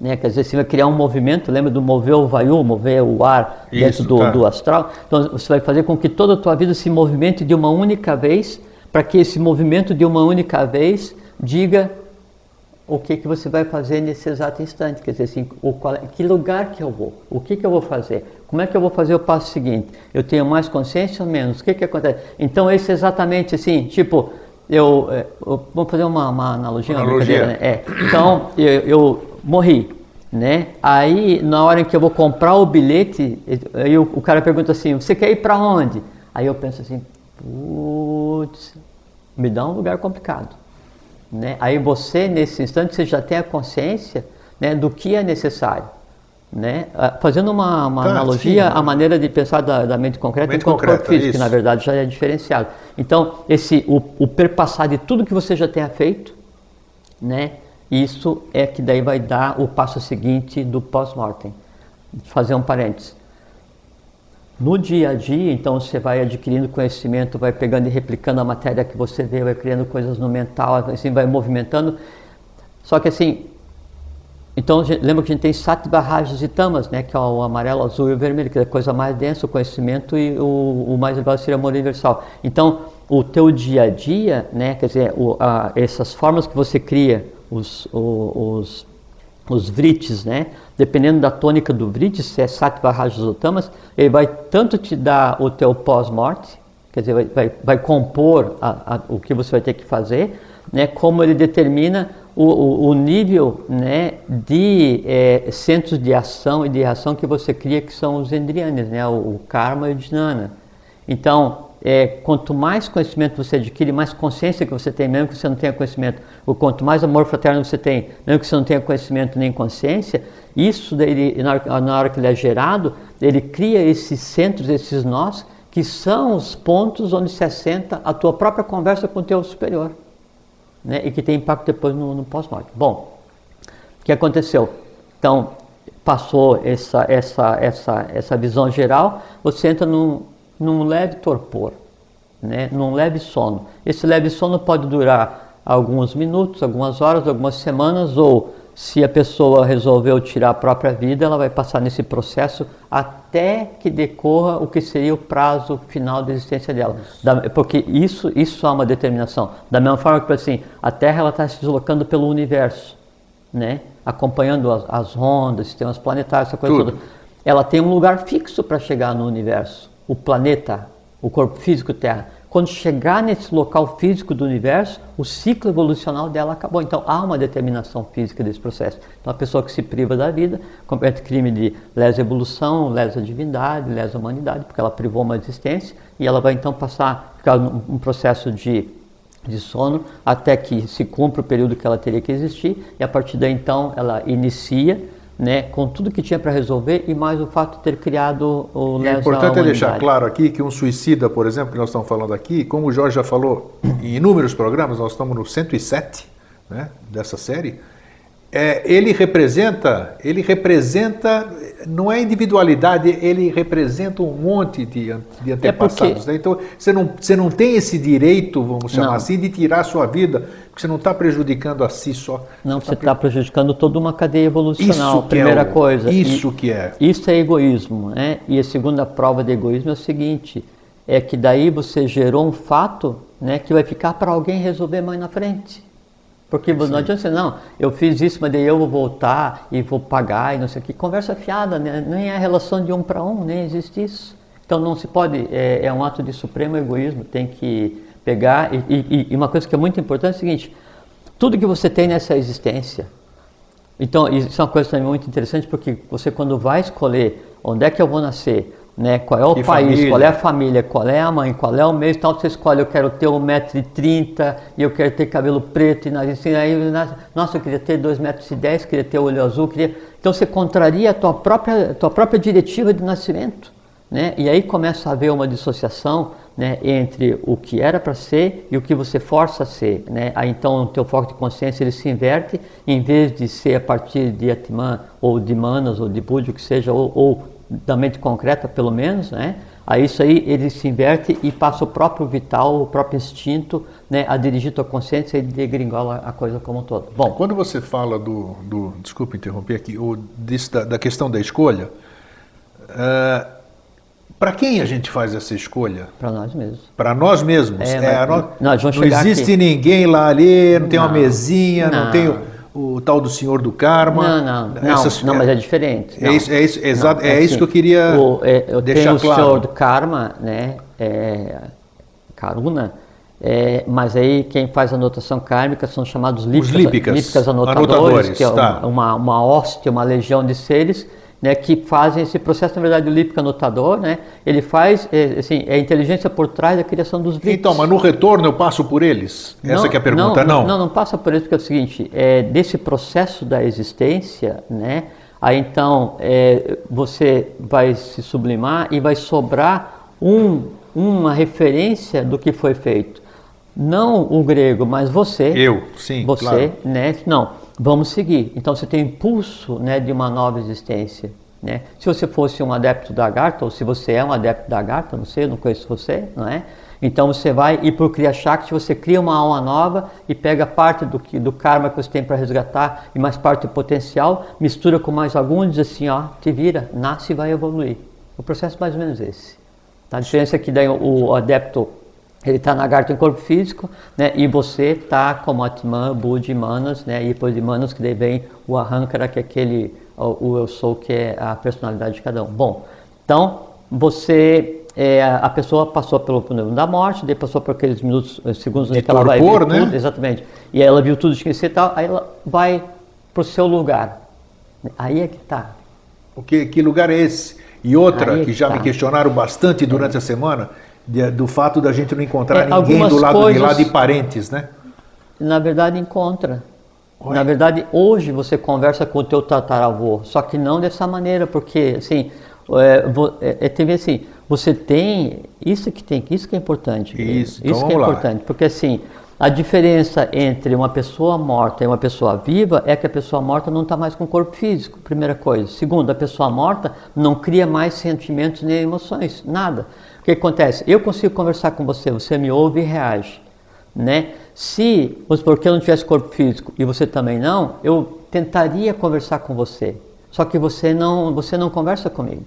né? quer dizer, você vai criar um movimento, lembra do mover o vaiu, mover o ar Isso, dentro do, tá. do astral? Então você vai fazer com que toda a tua vida se movimente de uma única vez, para que esse movimento de uma única vez diga o que, que você vai fazer nesse exato instante, quer dizer assim, o qual, que lugar que eu vou, o que, que eu vou fazer, como é que eu vou fazer o passo seguinte, eu tenho mais consciência ou menos, o que, que acontece? Então esse é exatamente assim, tipo, eu, é, eu- vamos fazer uma, uma analogia, uma Analogia. brincadeira, né? É, então eu, eu morri, né? Aí na hora em que eu vou comprar o bilhete, aí o, o cara pergunta assim, você quer ir para onde? Aí eu penso assim, putz, me dá um lugar complicado. Né? Aí você, nesse instante, você já tem a consciência né, do que é necessário. Né? Ah, Fazendo uma, uma Tá, analogia, sim. a maneira de pensar da, da mente concreta Mente com o corpo físico, que na verdade já é diferenciado. Então, esse, o, o perpassar de tudo que você já tenha feito, né? Isso é que daí vai dar o passo seguinte do pós-mortem. Fazer um parênteses. No dia a dia, então você vai adquirindo conhecimento, vai pegando e replicando a matéria que você vê, vai criando coisas no mental, assim, vai movimentando. Só que assim, então lembra que a gente tem sete barragens e tamas, né? Que é o amarelo, azul e o vermelho, que é a coisa mais densa, o conhecimento e o, o mais elevado seria o amor universal. Então, o teu dia a dia, né? Quer dizer, o- a- essas formas que você cria, os, os, os vrites, né? Dependendo da tônica do vrite, se é sattva, rajas ou tamas, ele vai tanto te dar o teu pós-morte, quer dizer, vai, vai, vai compor a- a- o que você vai ter que fazer, né? Como ele determina o, o, o nível, né? De eh, centros de ação e de reação que você cria, que são os endrianes, né? O, o karma e o dhyana. Então, é, quanto mais conhecimento você adquire, mais consciência que você tem, mesmo que você não tenha conhecimento, ou quanto mais amor fraterno você tem, mesmo que você não tenha conhecimento nem consciência, isso daí, na, hora, na hora que ele é gerado, ele cria esses centros, esses nós, que são os pontos onde se assenta a tua própria conversa com o teu superior, né? e que tem impacto depois no, no pós-morte. Bom, o que aconteceu? Então, passou essa, essa, essa, essa visão geral, você entra num, num leve torpor, né? num leve sono. Esse leve sono pode durar alguns minutos, algumas horas, algumas semanas, ou se a pessoa resolveu tirar a própria vida, ela vai passar nesse processo até que decorra o que seria o prazo final da existência dela. Da- porque isso, isso é uma determinação. Da mesma forma que assim, a Terra ela está se deslocando pelo universo né? acompanhando as, as ondas, sistemas planetários, essa coisa Tudo. toda. Ela tem um lugar fixo para chegar no universo, o planeta, o corpo físico Terra. Quando chegar nesse local físico do universo, o ciclo evolucional dela acabou. Então há uma determinação física desse processo. Então a pessoa que se priva da vida comete crime de lesa evolução, lesa divindade, lesa humanidade, porque ela privou uma existência e ela vai então passar, ficar num um processo de de sono até que se cumpra o período que ela teria que existir e a partir daí então ela inicia né, com tudo que tinha para resolver e mais o fato de ter criado o É importante é deixar claro aqui que um suicida, por exemplo, que nós estamos falando aqui, como o Jorge já falou em inúmeros programas, nós estamos no 107 né, dessa série, é, ele representa, ele representa, não é individualidade, ele representa um monte de, de antepassados. É porque... né? Então você não, você não tem esse direito, vamos chamar não. assim, de tirar a sua vida, porque você não está prejudicando a si só. Não, você está tá prejudicando toda uma cadeia evolucional. Isso primeira é o, coisa. Isso e, que é. Isso é egoísmo, né? E a segunda prova de egoísmo é o seguinte: é que daí você gerou um fato, né, que vai ficar para alguém resolver mais na frente. Porque Sim. não adianta você, não, eu fiz isso, mas daí eu vou voltar e vou pagar e não sei o que. Conversa fiada, né? nem é relação de um para um, nem existe isso. Então não se pode, é, é, um ato de supremo egoísmo, tem que pegar. E, e, e, uma coisa que é muito importante é o seguinte: tudo que você tem nessa existência. Então, isso é uma coisa também muito interessante, porque você, quando vai escolher onde é que eu vou nascer, né? Qual é o que país, família. qual é a família, qual é a mãe, qual é o mês, tal, você escolhe, eu quero ter 1,30m e eu quero ter cabelo preto e nariz assim, aí, nossa, eu queria ter 2,10m, queria ter olho azul, queria... Então você contraria a tua própria, tua própria diretiva de nascimento, né? E aí começa a haver uma dissociação, né, entre o que era para ser e o que você força a ser, né? Aí então o teu foco de consciência ele se inverte, em vez de ser a partir de Atman ou de Manas ou de Buddha, o que seja, ou, ou da mente concreta, pelo menos, né? Aí isso aí ele se inverte e passa o próprio vital, o próprio instinto, né, a dirigir tua consciência e degringola a coisa como um todo. Bom, quando você fala do, do desculpa interromper aqui, o, disso, da, da questão da escolha, uh, eh, para quem a gente faz essa escolha? Para nós mesmos. Para nós mesmos. É, é, nós, nós não existe aqui. ninguém lá ali, não tem uma mesinha, não, não tem o tal do senhor do karma. Não, não, essas, não, não, mas é diferente. É isso, é isso, exato, é, é isso que eu queria o, é, eu deixar tenho claro. o senhor do karma, né, é, Karuna, é, mas aí quem faz anotação kármica são chamados lípicas, lípicas, lípicas anotadores, anotadores, que é tá. uma, uma, uma hóstia, uma legião de seres né, que fazem esse processo, na verdade, o lípico anotador, né, ele faz, é, assim, é a inteligência por trás da criação dos lípicos. Então, mas no retorno eu passo por eles? Essa não, é a pergunta, não? Não, não, não passa por eles, porque é o seguinte, é, desse processo da existência, né, aí então é, você vai se sublimar e vai sobrar um, uma referência do que foi feito. Não o grego, mas você. Eu, sim, Você, claro. né, não vamos seguir. Então você tem impulso né, de uma nova existência. Né? Se você fosse um adepto da Agartha, ou se você é um adepto da Agartha, não sei, não conheço você, não é? Então você vai e por Kriya Shakti você cria uma alma nova e pega parte do, que, do karma que você tem para resgatar e mais parte do potencial, mistura com mais algum e diz assim, ó, te vira, nasce e vai evoluir. O processo é mais ou menos esse. Tá? A diferença é que daí o adepto ele está na garta em corpo físico, né? E você está como Atman, Buddha e Manas, né? E depois de Manas que daí vem o Ahankara, que é aquele, o, o, eu sou, que é a personalidade de cada um. Bom, então você, é, a pessoa passou pelo problema da morte, daí passou por aqueles minutos, eh, segundos de que ela vai ver né? tudo, exatamente. E ela viu tudo que e tal, aí ela vai para o seu lugar. Aí é que está. O que, que lugar é esse? E outra é que, que já tá. me questionaram bastante durante é. a semana de, do fato da gente não encontrar é, ninguém do lado coisas, de lá de parentes, né? Na verdade, encontra. Oi. Na verdade, hoje você conversa com o teu tataravô, só que não dessa maneira, porque assim, é, é, é, tem assim, você tem isso que tem, isso que é importante. Isso, então isso que é lá. importante, porque assim, a diferença entre uma pessoa morta e uma pessoa viva é que a pessoa morta não está mais com o corpo físico, primeira coisa. Segundo, a pessoa morta não cria mais sentimentos nem emoções, nada que acontece? Eu consigo conversar com você, você me ouve e reage. Né? Se, porque eu não tivesse corpo físico e você também não, eu tentaria conversar com você. Só que você não, você não conversa comigo.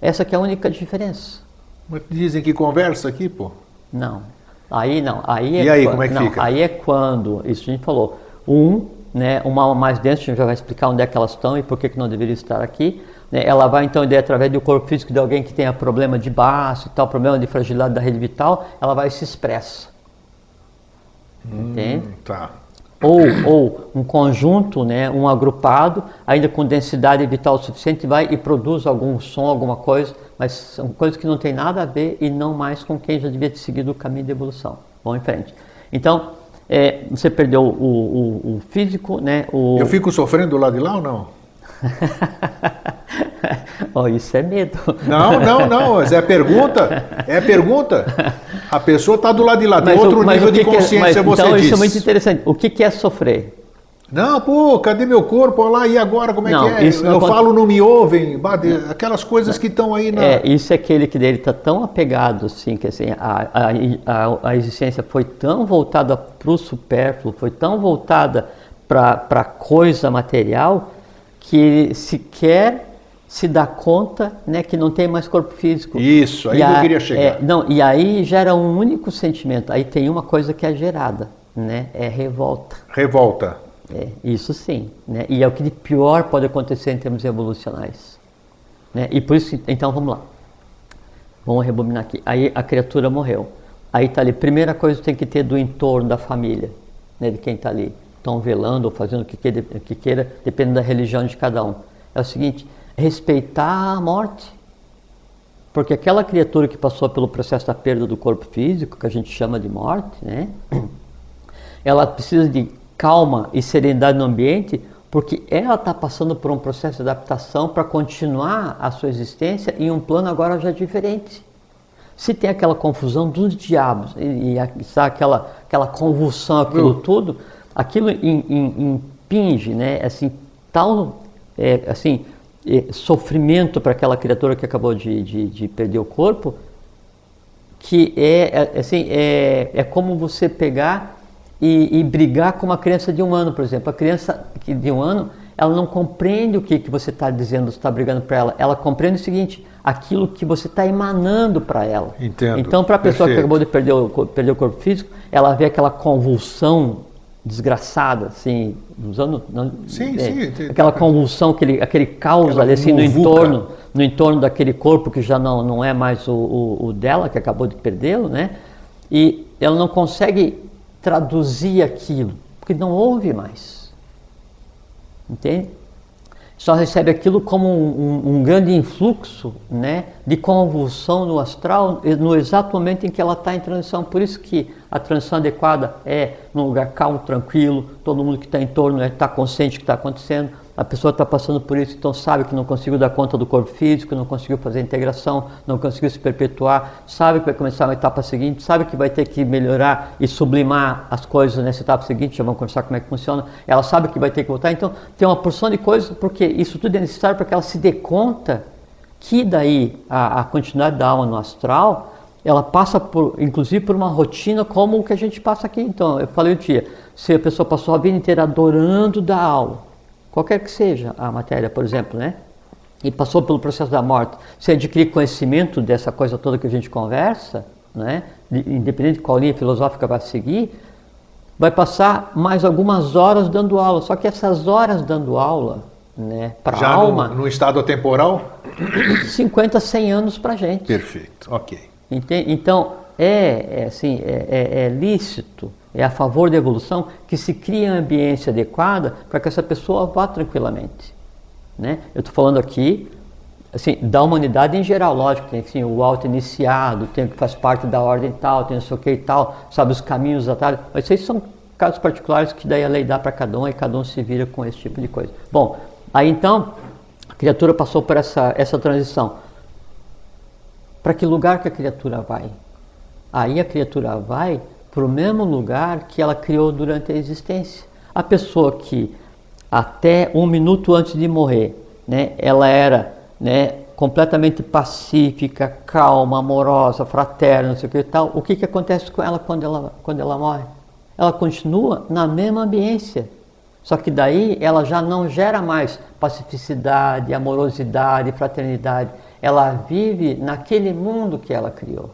Essa que é a única diferença. Mas dizem que conversa aqui, pô. Não. Aí não. Aí é e aí, quando, como é que não, fica? Aí é quando, isso a gente falou, um, né, uma alma mais densa, a gente já vai explicar onde é que elas estão e por que, que não deveria estar aqui. Né? Ela vai então, através do corpo físico de alguém que tenha problema de baço e tal, problema de fragilidade da rede vital, ela vai se expressa. Hum, Entende? Tá. Ou, ou um conjunto, né, um agrupado, ainda com densidade vital suficiente, vai e produz algum som, alguma coisa, mas são coisas que não tem nada a ver e não mais com quem já devia ter seguido o caminho de evolução. Vamos em frente. Então, é, você perdeu o, o, o físico, né? O... Eu fico sofrendo do lado de lá ou não? oh, isso é medo. Não, não, não. É pergunta. É pergunta. A pessoa está do lado de lá. Tem Mas outro mas nível de é- consciência, mas, você então, diz. isso é muito interessante. O que, que é sofrer? Não, pô, cadê meu corpo? Olha lá, e agora como é Não, que é? Eu falo, não me ouvem. Aquelas coisas que estão aí na. É, isso é aquele que dele está tão apegado, assim, que assim, a, a, a, a existência foi tão voltada para o supérfluo, foi tão voltada para a coisa material, que sequer se dá conta né, que não tem mais corpo físico. Isso, aí E eu a- queria chegar. é, não, e aí gera um único sentimento. Aí tem uma coisa que é gerada, né? É revolta. Revolta. É, isso sim, né? E é o que de pior pode acontecer em termos evolucionais, né? E por isso, então vamos lá. Vamos rebobinar aqui. Aí a criatura morreu. Aí tá ali, primeira coisa que tem que ter do entorno da família, né? De quem tá ali. Estão velando ou fazendo o que queira, que queira, depende da religião de cada um. É o seguinte, respeitar a morte. Porque aquela criatura que passou pelo processo da perda do corpo físico, que a gente chama de morte, né? ela precisa de calma e serenidade no ambiente, porque ela está passando por um processo de adaptação para continuar a sua existência em um plano agora já diferente. Se tem aquela confusão dos diabos e, e aquela, aquela convulsão, aquilo tudo, aquilo im- im- impinge, né, assim, tal é, assim, é, sofrimento para aquela criatura que acabou de, de, de perder o corpo, que é, é, assim, é, é como você pegar e, e brigar com uma criança de um ano, por exemplo. A criança que- de um ano, ela não compreende o que, que você está dizendo, você está brigando para ela. Ela compreende o seguinte, aquilo que você está emanando para ela. Entendo. Então, para a pessoa que Perfeito. acabou de perder o, perder o corpo físico, ela vê aquela convulsão desgraçada, assim, usando... Sim, é, sim, Aquela convulsão, aquele, aquele caos ali, assim, no entorno no entorno daquele corpo que já não, não é mais o, o, o dela, que acabou de perdê-lo, né? E ela não consegue traduzir aquilo, porque não ouve mais. Entende? Só recebe aquilo como um, um- um grande influxo né, de convulsão no astral no exato momento em que ela está em transição. Por isso que a transição adequada é num lugar calmo, tranquilo, todo mundo que está em torno está consciente do que está acontecendo. A pessoa está passando por isso, então sabe que não conseguiu dar conta do corpo físico, não conseguiu fazer a integração, não conseguiu se perpetuar, sabe que vai começar uma etapa seguinte, sabe que vai ter que melhorar e sublimar as coisas nessa etapa seguinte, já vamos conversar como é que funciona. Ela sabe que vai ter que voltar, então tem uma porção de coisas, porque isso tudo é necessário para que ela se dê conta que daí a, a continuidade da alma no astral, ela passa por, inclusive por uma rotina como o que a gente passa aqui. Então, eu falei um dia, se a pessoa passou a vida inteira adorando da aula, qualquer que seja a matéria, por exemplo, né? E passou pelo processo da morte, se adquirir conhecimento dessa coisa toda que a gente conversa, né? De- Independente de qual linha filosófica vai seguir, vai passar mais algumas horas dando aula. Só que essas horas dando aula, né, para a Já alma, no, no estado atemporal? 50, 100 anos para gente. Perfeito, ok. Ente- Então, é, é assim, é, é- é lícito, é a favor da evolução que se crie a ambiência adequada para que essa pessoa vá tranquilamente. Né? Eu estou falando aqui assim, da humanidade em geral, lógico, tem assim, o alto iniciado, tem o que faz parte da ordem tal, tem não sei o que e tal, sabe os caminhos, os atalhos, mas isso são casos particulares que daí a lei dá para cada um e cada um se vira com esse tipo de coisa. Bom, aí então, a criatura passou por essa, essa transição. Para que lugar que a criatura vai? Aí a criatura vai para o mesmo lugar que ela criou durante a existência. A pessoa que até um minuto antes de morrer, né, ela era né, completamente pacífica, calma, amorosa, fraterna, não sei o que e tal. O que, que acontece com ela quando, ela quando ela morre? Ela continua na mesma ambiência. Só que daí ela já não gera mais pacificidade, amorosidade, fraternidade. Ela vive naquele mundo que ela criou.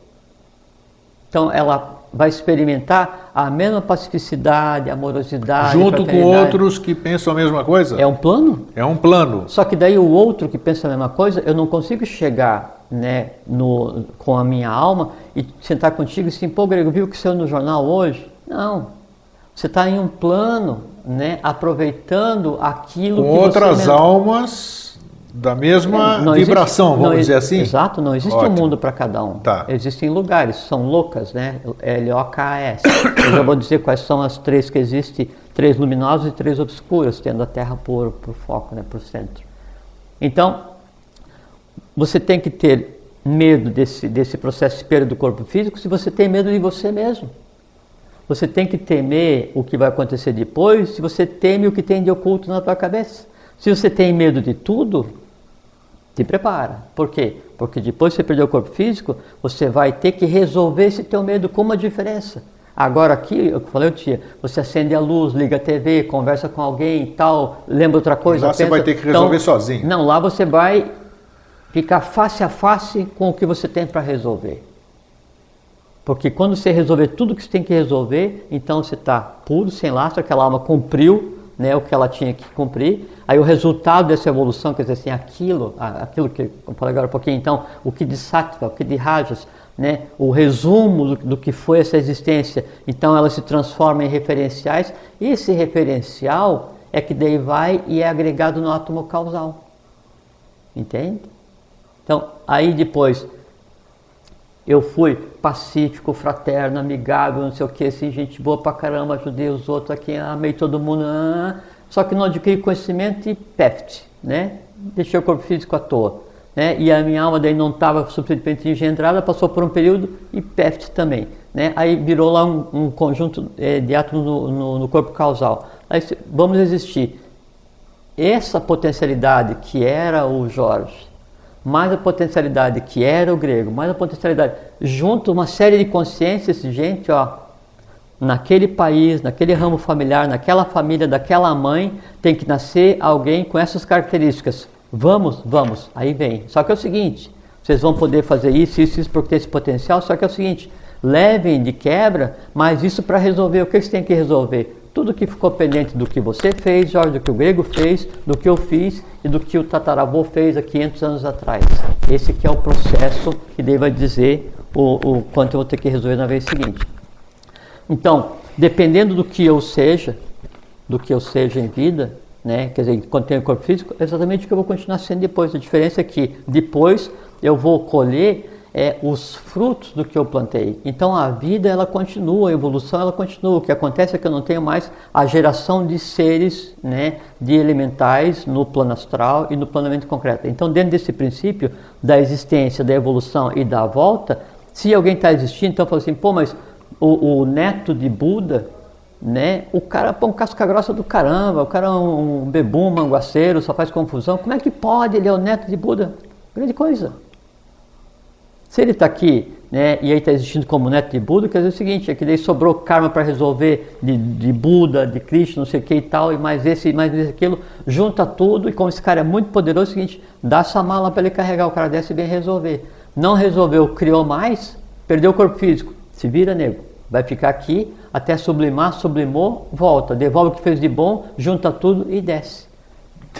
Então ela vai experimentar a mesma pacificidade, amorosidade, Junto com outros que pensam a mesma coisa? É um plano? É um plano. Só que daí o outro que pensa a mesma coisa, eu não consigo chegar né, no, com a minha alma e sentar contigo e assim, pô, Grego, viu o que saiu no jornal hoje? Não. Você está em um plano, né, aproveitando aquilo Com que outras você... almas da mesma é, vibração, existe, vamos dizer assim? Exato, não existe Ótimo. um mundo para cada um. Tá. Existem lugares, são loucas, né? L-O-K-S. Eu já vou dizer quais são as três que existem, três luminosas e três obscuras, tendo a Terra por, por foco, né, por centro. Então, você tem que ter medo desse, desse processo de perda do corpo físico se você tem medo de você mesmo. Você tem que temer o que vai acontecer depois se você teme o que tem de oculto na tua cabeça. Se você tem medo de tudo, te prepara. Por quê? Porque depois que você perder o corpo físico, você vai ter que resolver esse teu medo com uma diferença. Agora aqui, eu falei, tia, você acende a luz, liga a TV, conversa com alguém e tal, lembra outra coisa. lá pensa, você vai ter que resolver então, sozinho. Não, lá você vai ficar face a face com o que você tem para resolver. Porque quando você resolver tudo que você tem que resolver, então você está puro, sem lastro, aquela alma cumpriu né, o que ela tinha que cumprir. Aí o resultado dessa evolução, quer dizer assim, aquilo, aquilo que eu falei agora um pouquinho, então, o que de sattva, o que de rajas, né, o resumo do, do, que foi essa existência, então ela se transforma em referenciais. E esse referencial é que daí vai e é agregado no átomo causal. Entende? Então, aí depois, eu fui pacífico, fraterno, amigável, não sei o que, assim, gente boa pra caramba, ajudei os outros aqui, amei todo mundo, ah, só que não adquiri conhecimento e peft, né? Deixei o corpo físico à toa. Né? E a minha alma daí não estava suficientemente engendrada, passou por um período e peft também. Né? Aí virou lá um, um conjunto é, de átomos no, no, no, corpo causal. Aí vamos existir. Essa potencialidade que era o Jorge, mais a potencialidade que era o grego, mais a potencialidade, junto uma série de consciências, gente, ó, naquele país, naquele ramo familiar, naquela família, daquela mãe, tem que nascer alguém com essas características. Vamos, vamos, aí vem. Só que é o seguinte, vocês vão poder fazer isso, isso, isso, porque tem esse potencial, só que é o seguinte, levem de quebra, mas isso para resolver, o que vocês têm que resolver? Tudo que ficou pendente do que você fez, Jorge, do que o grego fez, do que eu fiz e do que o tataravô fez há 500 anos atrás. Esse que é o processo que deva dizer o, o quanto eu vou ter que resolver na vez seguinte. Então, dependendo do que eu seja, do que eu seja em vida, né, quer dizer, quando tenho corpo físico, é exatamente o que eu vou continuar sendo depois. A diferença é que depois eu vou colher é, os frutos do que eu plantei. Então a vida ela continua, a evolução ela continua. O que acontece é que eu não tenho mais a geração de seres, né, de elementais no plano astral e no planejamento concreto. Então dentro desse princípio da existência, da evolução e da volta, se alguém está existindo, então fala assim, pô, mas o, o, neto de Buda, né, o cara põe um casca grossa do caramba, o cara é um, um bebum, manguaceiro, só faz confusão. Como é que pode? Ele é o neto de Buda. Grande coisa. Se ele está aqui né, e aí está existindo como neto de Buda, quer dizer o seguinte, é que daí sobrou karma para resolver de, de, Buda, de Krishna, não sei o que e tal, e mais esse, mais esse, aquilo, junta tudo, e como esse cara é muito poderoso, é o seguinte, dá essa mala para ele carregar, o cara desce e vem resolver. Não resolveu, criou mais, perdeu o corpo físico, se vira nego, vai ficar aqui até sublimar, sublimou, volta, devolve o que fez de bom, junta tudo e desce.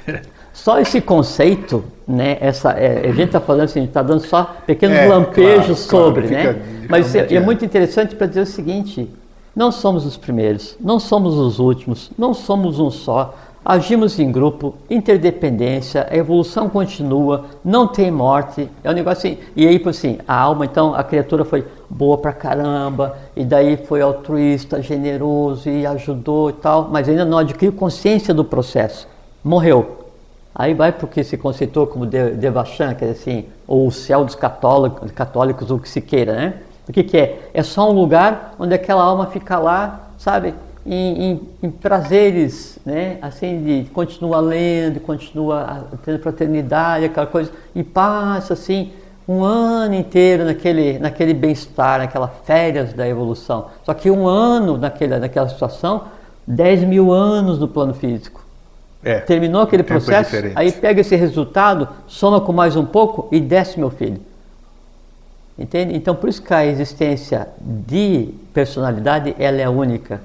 Só esse conceito, né? Essa, é, a gente está falando assim, está dando só pequenos é, lampejos claro, sobre, claro, né? Fica, Mas é, é muito interessante para dizer o seguinte: não somos os primeiros, não somos os últimos, não somos um só. Agimos em grupo, interdependência, a evolução continua, não tem morte. É um negócio assim. E aí, assim, a alma, então, a criatura foi boa pra caramba, e daí foi altruísta, generoso e ajudou e tal, mas ainda não adquiriu consciência do processo. Morreu Aí vai para o que se conceitou como Devachan, que é assim, ou o céu dos católicos, católicos, ou o que se queira, né? O que, que é? É só um lugar onde aquela alma fica lá, sabe, em, em, em prazeres, né? Assim, de continua lendo, continua tendo fraternidade, aquela coisa, e passa assim um ano inteiro naquele, naquele bem-estar, naquelas férias da evolução. Só que um ano naquele, naquela situação, 10 mil anos no plano físico. É, Terminou aquele é processo, é aí pega esse resultado, soma com mais um pouco e desce meu filho. Entende? Então por isso que a existência de personalidade ela é única.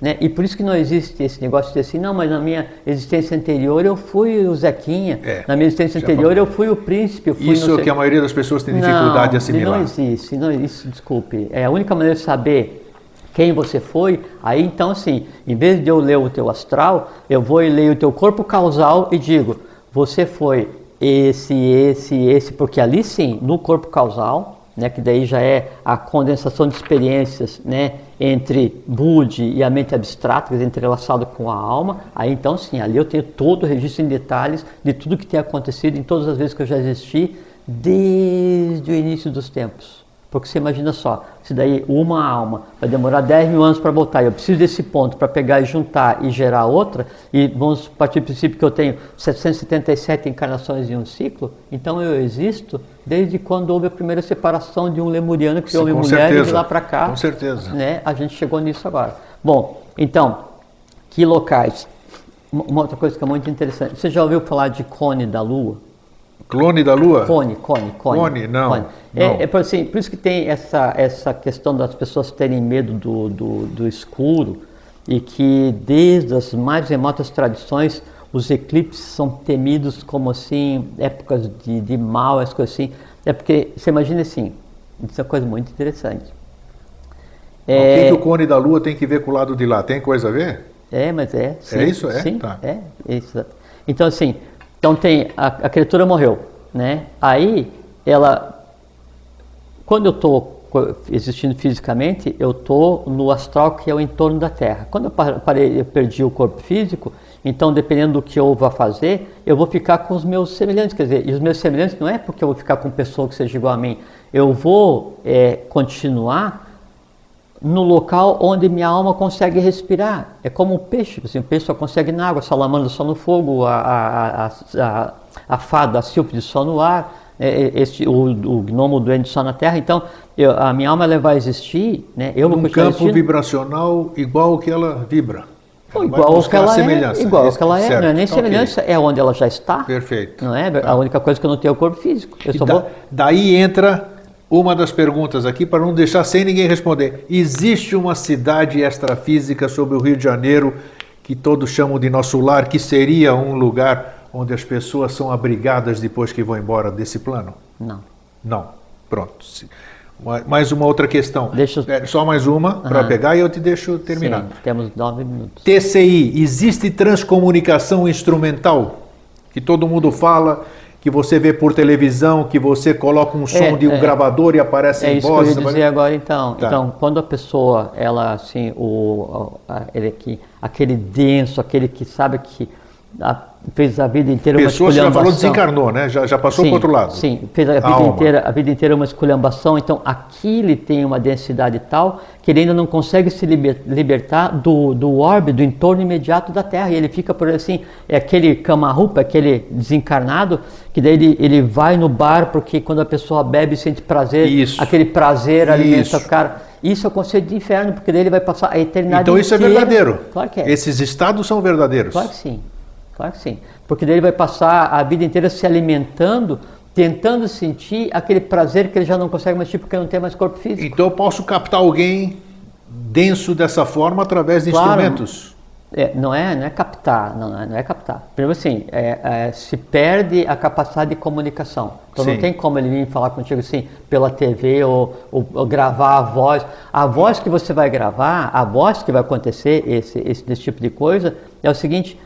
Né? E por isso que não existe esse negócio de assim, não, mas na minha existência anterior eu fui o Zequinha, é, na minha existência anterior eu fui o príncipe. Eu fui isso que a maioria das pessoas tem dificuldade não, de assimilar. Não existe, não, isso, desculpe. É a única maneira de saber quem você foi, aí então assim, em vez de eu ler o teu astral, eu vou e leio o teu corpo causal e digo, você foi esse, esse, esse, porque ali sim, no corpo causal, né, que daí já é a condensação de experiências né, entre Budi e a mente abstrata, quer dizer, entrelaçado com a alma, aí então sim, ali eu tenho todo o registro em detalhes de tudo que tem acontecido em todas as vezes que eu já existi, desde o início dos tempos. Porque você imagina só, se daí uma alma vai demorar 10 mil anos para voltar, e eu preciso desse ponto para pegar e juntar e gerar outra, e vamos partir do princípio que eu tenho 777 encarnações em um ciclo, então eu existo desde quando houve a primeira separação de um lemuriano que criou uma mulher certeza. e de lá para cá. Com certeza. Né, a gente chegou nisso agora. Bom, então, que locais? Uma outra coisa que é muito interessante. Você já ouviu falar de cone da Lua? Clone da Lua? Cone, cone, cone. Cone, não. Cone. É, não. É, é por, assim, por isso que tem essa, essa questão das pessoas terem medo do, do, do escuro e que desde as mais remotas tradições os eclipses são temidos como assim épocas de, de mal, as coisas assim. É porque você imagina assim, isso é uma coisa muito interessante. É, o que, que, o cone da Lua tem que ver com o lado de lá? Tem coisa a ver? É, mas é. é sim, é isso, é? Sim, tá. é isso. Então assim, então tem a, a criatura morreu, né? Aí ela, quando eu estou existindo fisicamente, eu estou no astral que é o entorno da Terra. Quando eu parei, eu perdi o corpo físico, então dependendo do que eu vá fazer, eu vou ficar com os meus semelhantes. Quer dizer, e os meus semelhantes não é porque eu vou ficar com pessoa que seja igual a mim. Eu vou é, continuar no local onde minha alma consegue respirar. É como um peixe, assim, o peixe só consegue na água, a salamandra só no fogo, a, a, a, a, fada, a sílfide só no ar, é, é, este, o, o gnomo doente só na terra. Então, eu, a minha alma ela vai existir, né? Eu Num campo existindo. vibracional igual ao que ela vibra. Ela igual ao que ela é, igual que ela é, não é nem semelhança, okay. é onde ela já está. Perfeito. Não é? Tá. A única coisa que eu não tenho é o corpo físico. Eu só da, vou... Daí entra uma das perguntas aqui para não deixar sem ninguém responder. Existe uma cidade extrafísica sobre o Rio de Janeiro que todos chamam de nosso lar, que seria um lugar onde as pessoas são abrigadas depois que vão embora desse plano? Não. Não. Pronto. Mais uma outra questão. Deixa... É, só mais uma para uhum. pegar e eu te deixo terminar. Sim, temos nove minutos. TCI, existe transcomunicação instrumental? Que todo mundo fala que você vê por televisão, que você coloca um som é, de um é, gravador e aparece é em voz. É isso que eu ia dizer agora então. Tá. Então, quando a pessoa, ela assim, o, ele aqui, aquele denso, aquele que sabe que a, fez a vida inteira Pessoa, uma esculhambação. Pessoa, já falou, desencarnou, né? Já, já passou para o outro lado. Sim, fez a, a vida, inteira, a vida inteira uma esculhambação, então aqui ele tem uma densidade tal que ele ainda não consegue se libertar do, do orbe, do entorno imediato da Terra, e ele fica por assim, é aquele camarupa, aquele desencarnado, que daí ele, ele vai no bar porque quando a pessoa bebe sente prazer, isso. aquele prazer alimenta o cara. Isso é o conceito de inferno, porque daí ele vai passar a eternidade Então isso inteira. é verdadeiro? Claro que é. Esses estados são verdadeiros? Claro que sim. Claro que sim. Porque daí ele vai passar a vida inteira se alimentando, tentando sentir aquele prazer que ele já não consegue mais sentir porque não tem mais corpo físico. Então eu posso captar alguém denso dessa forma através de claro, instrumentos? É, não, é, não é captar, não, é, não é captar. Primeiro assim, é, é, se perde a capacidade de comunicação. Então Sim. não tem como ele vir falar contigo assim pela TV ou, ou, ou, gravar a voz. A voz que você vai gravar, a voz que vai acontecer esse, esse, esse tipo de coisa, é o seguinte,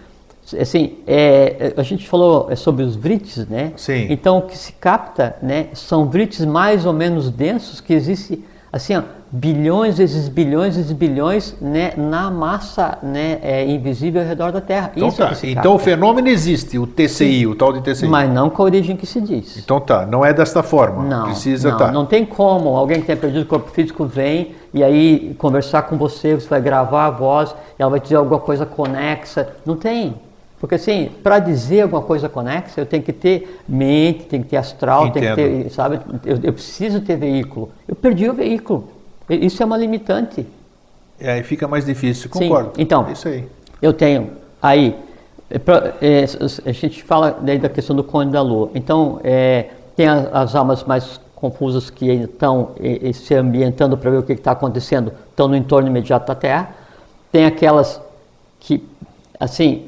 assim, é, a gente falou sobre os vrites, né? Sim. Então, o que se capta, né, são vrites mais ou menos densos que existe, assim, ó, bilhões vezes bilhões vezes bilhões, né, na massa, né, é, invisível ao redor da Terra. Então, Isso é tá. É então o fenômeno existe, o TCI, Sim. o tal de TCI. Mas não com a origem que se diz. Então tá, não é desta forma. Não, Precisa não, tá. não tem como alguém que tenha perdido o corpo físico vem e aí conversar com você, você vai gravar a voz, ela vai dizer alguma coisa conexa. Não tem. Porque assim, para dizer alguma coisa conexa, eu tenho que ter mente, tenho que ter astral, Entendo. tenho que ter, sabe? Eu, eu, preciso ter veículo. Eu perdi o veículo. Isso é uma limitante. É, aí fica mais difícil, concordo. Sim. Então, é isso aí. eu tenho aí, é, é, a gente fala da questão do cone da lua. Então, é, tem as, as, almas mais confusas que estão se ambientando para ver o que está acontecendo, estão no entorno imediato da Terra. Tem aquelas que, assim,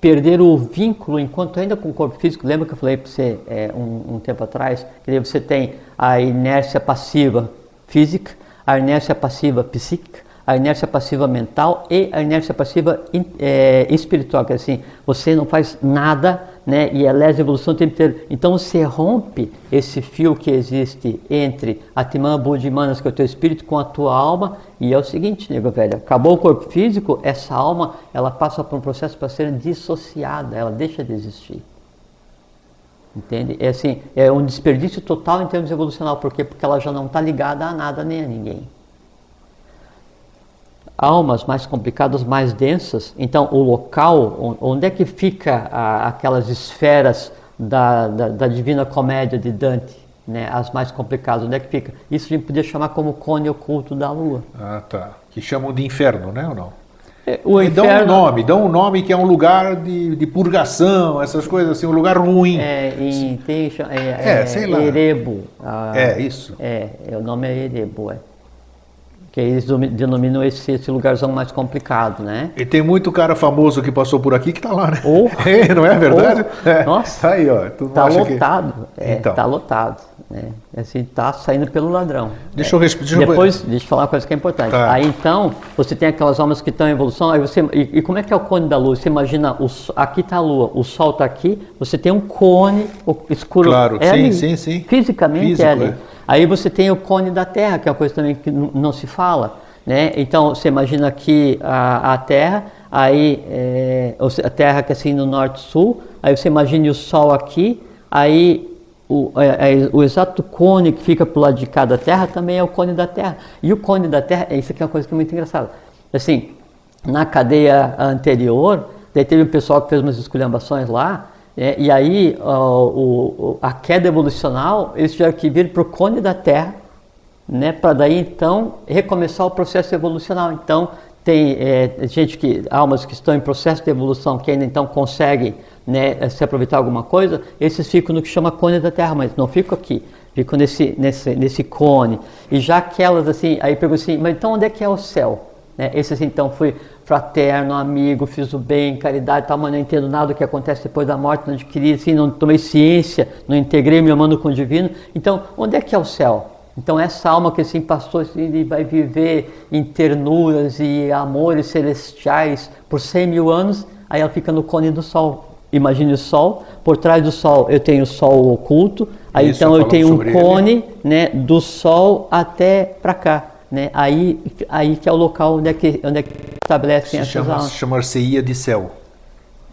perder o vínculo enquanto ainda com o corpo físico. Lembra que eu falei para você é, um, um, tempo atrás que você tem a inércia passiva física, a inércia passiva psíquica, a inércia passiva mental e a inércia passiva é, espiritual, que é assim, você não faz nada né? E é lesa evolução o tempo inteiro. Então você rompe esse fio que existe entre Atman, Buddha e Manas, que é o teu espírito, com a tua alma. E é o seguinte, nego velho, acabou o corpo físico, essa alma, ela passa por um processo para ser dissociada, ela deixa de existir. Entende? É assim, é um desperdício total em termos evolucional. Por quê? Porque ela já não está ligada a nada nem a ninguém almas mais complicadas, mais densas. Então, o local, onde é que fica a, aquelas esferas da, da, da, Divina Comédia de Dante, né? as mais complicadas, onde é que fica? Isso a gente podia chamar como cone oculto da Lua. Ah, tá. Que chamam de inferno, né ou não? É, o e inferno... dão um nome, dão um nome que é um lugar de, de purgação, essas coisas assim, um lugar ruim. É, em, tem, é, é, sei lá. Erebo. Ah, é, isso. É, o nome é Erebo, é que eles denominam esse, esse lugarzão mais complicado, né? E tem muito cara famoso que passou por aqui que está lá, né? Oh, é, não é verdade? Oh, é. Nossa, aí, ó, está lotado, que... é, então. tá lotado, né? Assim, tá saindo pelo ladrão. Deixa é. eu responder. Depois, deixa eu falar uma coisa que é importante. Tá. Aí então, você tem aquelas almas que estão em evolução, aí você, e, e, como é que é o cone da luz? Você imagina, o, aqui está a lua, o sol está aqui, você tem um cone escuro. Claro, é sim, ali, sim, sim. Fisicamente é Físico, é ali. É. Aí você tem o cone da Terra, que é uma coisa também que não se fala. Né? Então você imagina aqui a, a Terra, aí é, a Terra que é assim no norte-sul, aí você imagina o Sol aqui, aí o, é, é, o exato cone que fica para o lado de cada Terra também é o cone da Terra. E o cone da Terra, isso aqui é uma coisa que é muito engraçada. Assim, na cadeia anterior, daí teve um pessoal que fez umas esculhambações lá, é, e aí o, a queda evolucional, eles tiveram que vir para o cone da Terra, né, para daí então recomeçar o processo evolucional. Então tem é, gente que, almas que estão em processo de evolução, que ainda então conseguem né, se aproveitar alguma coisa, esses ficam no que chama cone da Terra, mas não ficam aqui, ficam nesse, nesse, nesse cone. E já aquelas assim, aí perguntam assim, mas então onde é que é o céu? Né? Esses então foi fraterno, amigo, fiz o bem, caridade, tal, mas não entendo nada do que acontece depois da morte, não adquiri, assim, não tomei ciência, não integrei meu mano com o divino. Então, onde é que é o céu? Então, essa alma que assim passou assim, vai viver em ternuras e amores celestiais por 100 mil anos, aí ela fica no cone do sol. Imagine o sol, por trás do sol eu tenho o sol oculto, aí Isso, então eu tenho um cone né, do sol até para cá. Né? Aí, aí que é o local onde é que, onde é que estabelecem essas chama, almas. Chamar-se-ia de céu.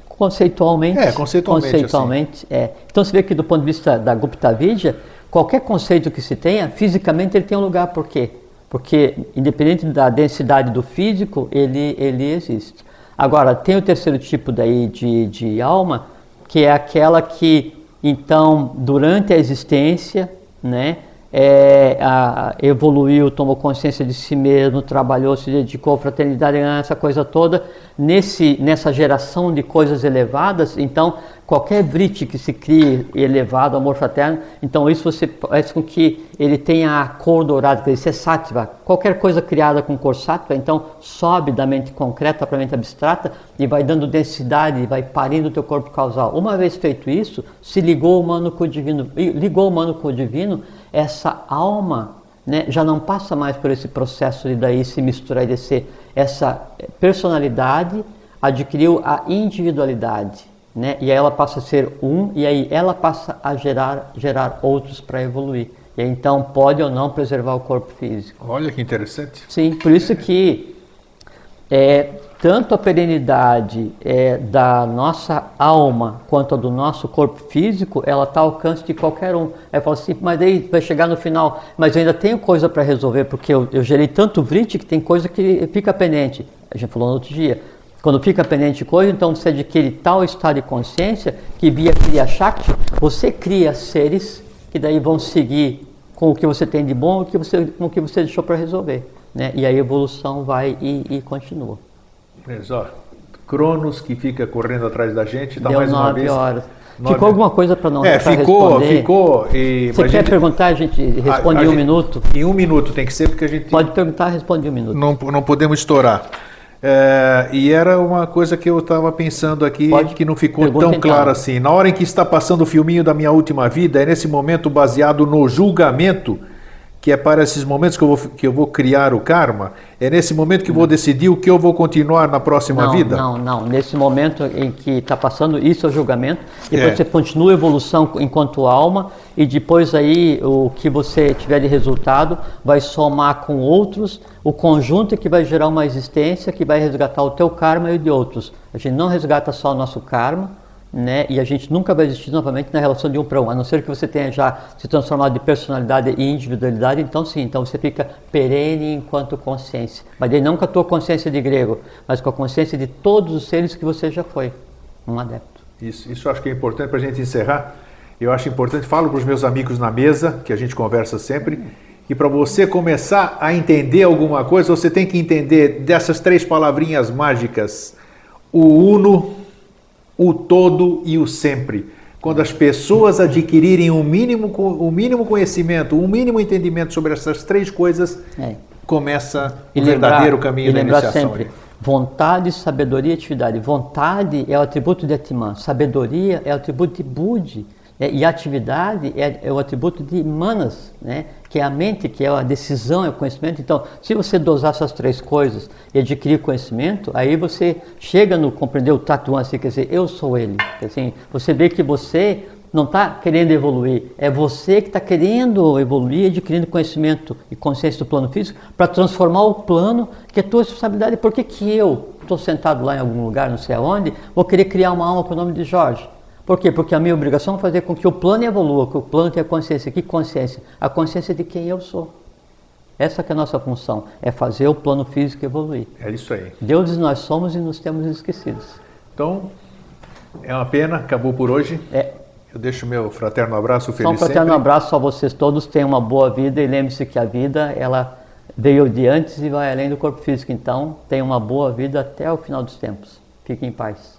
Conceitualmente. É, conceitualmente. conceitualmente assim. é. Então você vê que do ponto de vista da Gupta Vidya, qualquer conceito que se tenha, fisicamente ele tem um lugar. Por quê? Porque, independente da densidade do físico, ele, ele existe. Agora, tem o terceiro tipo daí de, de alma, que é aquela que, então, durante a existência, né, é, a, evoluiu, tomou consciência de si mesmo, trabalhou, se dedicou à fraternidade, essa coisa toda, nesse, nessa geração de coisas elevadas, então qualquer brite que se crie elevado, amor fraterno, então isso você faz com que ele tenha a cor dourada, que isso é sátiva. Qualquer coisa criada com cor sátiva, então sobe da mente concreta para a mente abstrata e vai dando densidade, vai parindo o teu corpo causal. Uma vez feito isso, se ligou o humano com o divino, ligou o humano com o divino, essa alma né, já não passa mais por esse processo de daí se misturar e descer. Essa personalidade adquiriu a individualidade, né, e aí ela passa a ser um, e aí ela passa a gerar, gerar outros para evoluir. E aí, então pode ou não preservar o corpo físico. Olha que interessante. Sim, por isso que é, tanto a perenidade é, da nossa alma quanto a do nosso corpo físico, ela está ao alcance de qualquer um. Aí fala assim, mas aí vai chegar no final, mas eu ainda tenho coisa para resolver, porque eu, eu gerei tanto vrit que tem coisa que fica pendente. A gente falou no outro dia. Quando fica pendente de coisa, então você adquire tal estado de consciência que via Kriya Shakti, você cria seres que daí vão seguir com o que você tem de bom e com o que você deixou para resolver. Né? E a evolução vai e, e continua. Ó, Cronos que fica correndo atrás da gente, dá Deu mais uma vez. horas. Nove... Ficou alguma coisa para não É, ficou, responder? ficou. E, Você quer gente... perguntar, a gente responde a, a em um gente... minuto? Em um minuto, tem que ser porque a gente. Pode perguntar, responde em um minuto. Não, não podemos estourar. É, e era uma coisa que eu estava pensando aqui Pode que não ficou tão então. claro assim. Na hora em que está passando o filminho da minha última vida, é nesse momento baseado no julgamento que é para esses momentos que eu vou, que eu vou criar o karma? É nesse momento que eu vou decidir o que eu vou continuar na próxima não, vida? Não, não. Nesse momento em que está passando isso é o julgamento, depois É. você continua a evolução enquanto alma e depois aí o que você tiver de resultado vai somar com outros o conjunto que vai gerar uma existência que vai resgatar o teu karma e o de outros. A gente não resgata só o nosso karma, né? E a gente nunca vai existir novamente na relação de um para um, a não ser que você tenha já se transformado de personalidade e individualidade, então sim, então você fica perene enquanto consciência. Mas daí não com a tua consciência de grego, mas com a consciência de todos os seres que você já foi, um adepto. Isso, isso acho que é importante para a gente encerrar. Eu acho importante, falo para os meus amigos na mesa, que a gente conversa sempre, que para você começar a entender alguma coisa, você tem que entender dessas três palavrinhas mágicas: o uno, o todo e o sempre. Quando as pessoas adquirirem um mínimo, um mínimo conhecimento, um mínimo entendimento sobre essas três coisas, É. começa E o lembrar- verdadeiro caminho e da lembrar iniciação. sempre, vontade, sabedoria e atividade. Vontade é o atributo de Atman, sabedoria é o atributo de Budi, né? e atividade é, é o atributo de Manas, né? Que é a mente, que é a decisão, é o conhecimento. Então, se você dosar essas três coisas e adquirir conhecimento, aí você chega no compreender o Tatuan, assim, quer dizer, eu sou ele. Dizer, você vê que você não está querendo evoluir, é você que está querendo evoluir, adquirindo conhecimento e consciência do plano físico para transformar o plano que é tua responsabilidade. Por que, que eu estou sentado lá em algum lugar, não sei aonde, vou querer criar uma alma com o nome de Jorge? Por quê? Porque a minha obrigação é fazer com que o plano evolua, que o plano tenha consciência. Que consciência? A consciência de quem eu sou. Essa que é a nossa função, é fazer o plano físico evoluir. É isso aí. Deuses nós somos e nos temos esquecidos. Então, é uma pena, acabou por hoje. É, Eu deixo meu fraterno abraço, Só um feliz fraterno sempre. abraço a vocês todos, tenham uma boa vida e lembre-se que a vida ela veio de antes e vai além do corpo físico. Então, tenham uma boa vida até o final dos tempos. Fiquem em paz.